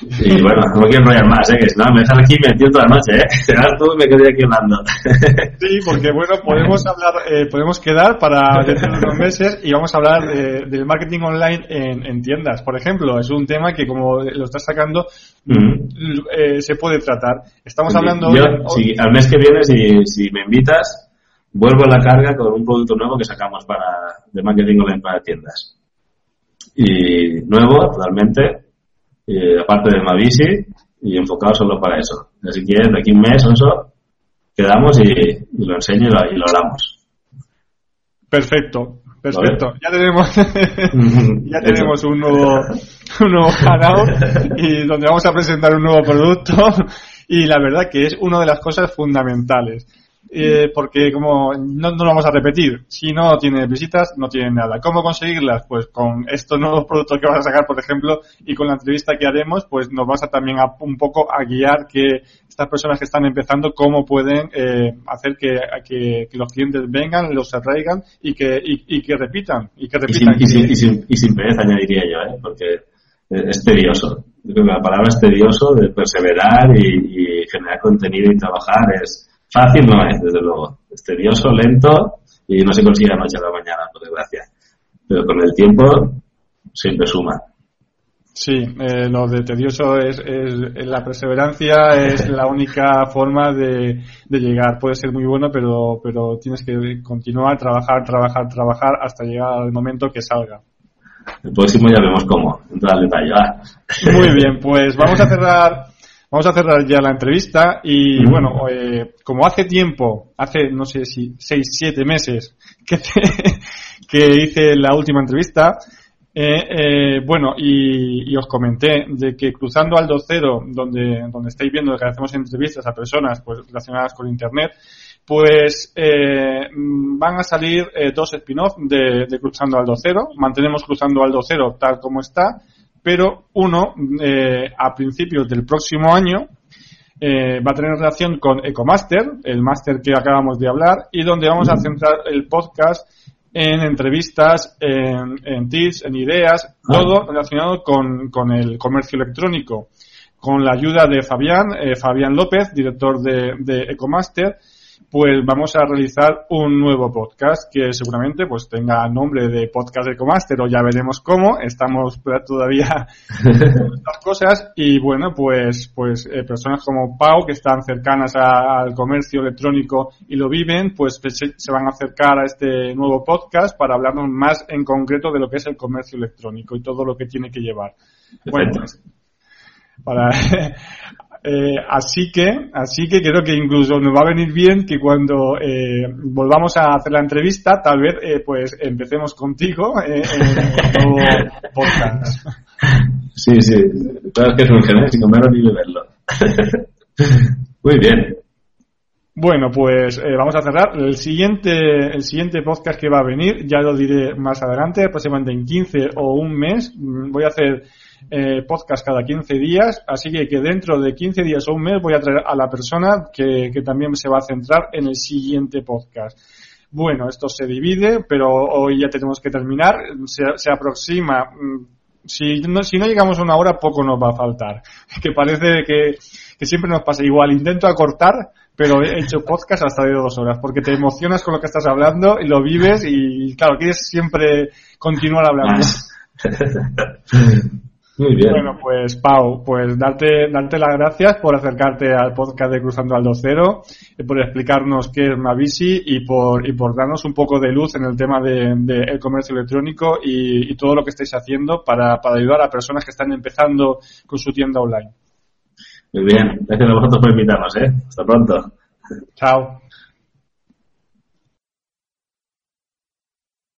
Y bueno, no quiero enrollar más, ¿eh? que si no me dejan aquí metido toda la noche, ¿eh? *laughs* Serás tú me quedé aquí hablando. *laughs* Sí, porque bueno, podemos hablar, eh, podemos quedar para dentro de unos meses y vamos a hablar del marketing online en, tiendas, por ejemplo. Es un tema que como lo estás sacando, eh, se puede tratar. Estamos hablando... Yo, si, al mes que viene, si, si me invitas, vuelvo a la carga con un producto nuevo que sacamos para de marketing online para tiendas. Y nuevo, totalmente, y aparte de Mavisi, y enfocado solo para eso. Así que de aquí un mes o eso, quedamos y, lo enseño y lo, hablamos. Perfecto, perfecto. Ya tenemos, *laughs* ya tenemos un nuevo, *laughs* un nuevo canal y donde vamos a presentar un nuevo producto y la verdad que es una de las cosas fundamentales. Eh, porque como no, no, lo vamos a repetir, si no tiene visitas, no tiene nada. ¿Cómo conseguirlas? Pues con estos nuevos productos que vas a sacar, por ejemplo, y con la entrevista que haremos, pues nos vas a también a, un poco a guiar que estas personas que están empezando, cómo pueden eh, hacer que, que, los clientes vengan, los atraigan y que, y, que repitan. Y, que repitan y, sin, y, sin, y, sin, pereza añadiría yo, ¿eh? porque es tedioso. Yo creo que la palabra es tedioso de perseverar y generar contenido y trabajar es Fácil no es, desde luego. Es tedioso, lento y no se consigue la noche a la mañana, por desgracia. Pero con el tiempo siempre suma. Sí, eh, lo de tedioso es, la perseverancia es la única forma de, llegar. Puede ser muy bueno, pero, pero tienes que continuar, trabajar, trabajar, trabajar hasta llegar al momento que salga. El próximo ya vemos cómo, entrar al detalle. Muy bien, pues vamos a cerrar Vamos a cerrar ya la entrevista y bueno, eh, como hace tiempo, hace no sé si seis, siete meses *laughs* que, que hice la última entrevista, eh, eh, bueno, y, y, os comenté de que cruzando al Cero, donde, donde estáis viendo que hacemos entrevistas a personas pues, relacionadas con Internet, pues eh, van a salir eh, dos spin-off de, de, Cruzando al Cero. Mantenemos Cruzando al Cero tal como está pero uno eh, a principios del próximo año eh, va a tener relación con Ecomaster, el máster que acabamos de hablar, y donde vamos a centrar el podcast en entrevistas, en, tips, en ideas, ah. todo relacionado con, con, el comercio electrónico. Con la ayuda de Fabián, eh, Fabián López, director de, de Ecomaster, pues vamos a realizar un nuevo podcast que seguramente pues tenga nombre de podcast de Comaster o ya veremos cómo. Estamos todavía *laughs* estas cosas y bueno, pues pues eh, personas como Pau que están cercanas al comercio electrónico y lo viven, pues se, van a acercar a este nuevo podcast para hablarnos más en concreto de lo que es el comercio electrónico y todo lo que tiene que llevar. Bueno, *laughs* pues, para eh, así que, así que creo que incluso nos va a venir bien que cuando eh, volvamos a hacer la entrevista, tal vez, eh, pues empecemos contigo en el podcast. *laughs* Sí, sí, claro que es un genético, menos ni verlo. *laughs* Muy bien. Bueno, pues vamos a cerrar. El siguiente, el siguiente podcast que va a venir, ya lo diré más adelante, aproximadamente en 15 o un mes. Voy a hacer eh, podcast cada 15 días, así que, que dentro de 15 días o un mes voy a traer a la persona que, que también se va a centrar en el siguiente podcast. Bueno, esto se divide, pero hoy ya tenemos que terminar. Se, se aproxima. Mm, si no, si no llegamos a una hora, poco nos va a faltar. *laughs* Que parece que, que siempre nos pasa igual. Intento acortar, pero he hecho podcast hasta de dos horas, porque te emocionas con lo que estás hablando y lo vives y, claro, quieres siempre continuar hablando. *laughs* *laughs* Muy bien. Bueno, pues Pau, pues darte, darte las gracias por acercarte al podcast de Cruzando al Cero, y por explicarnos qué es Mavisi y por, y por darnos un poco de luz en el tema del de, el comercio electrónico y, y, todo lo que estáis haciendo para, para ayudar a personas que están empezando con su tienda online. Muy bien, gracias a vosotros por invitarnos, ¿eh? Hasta pronto. Chao.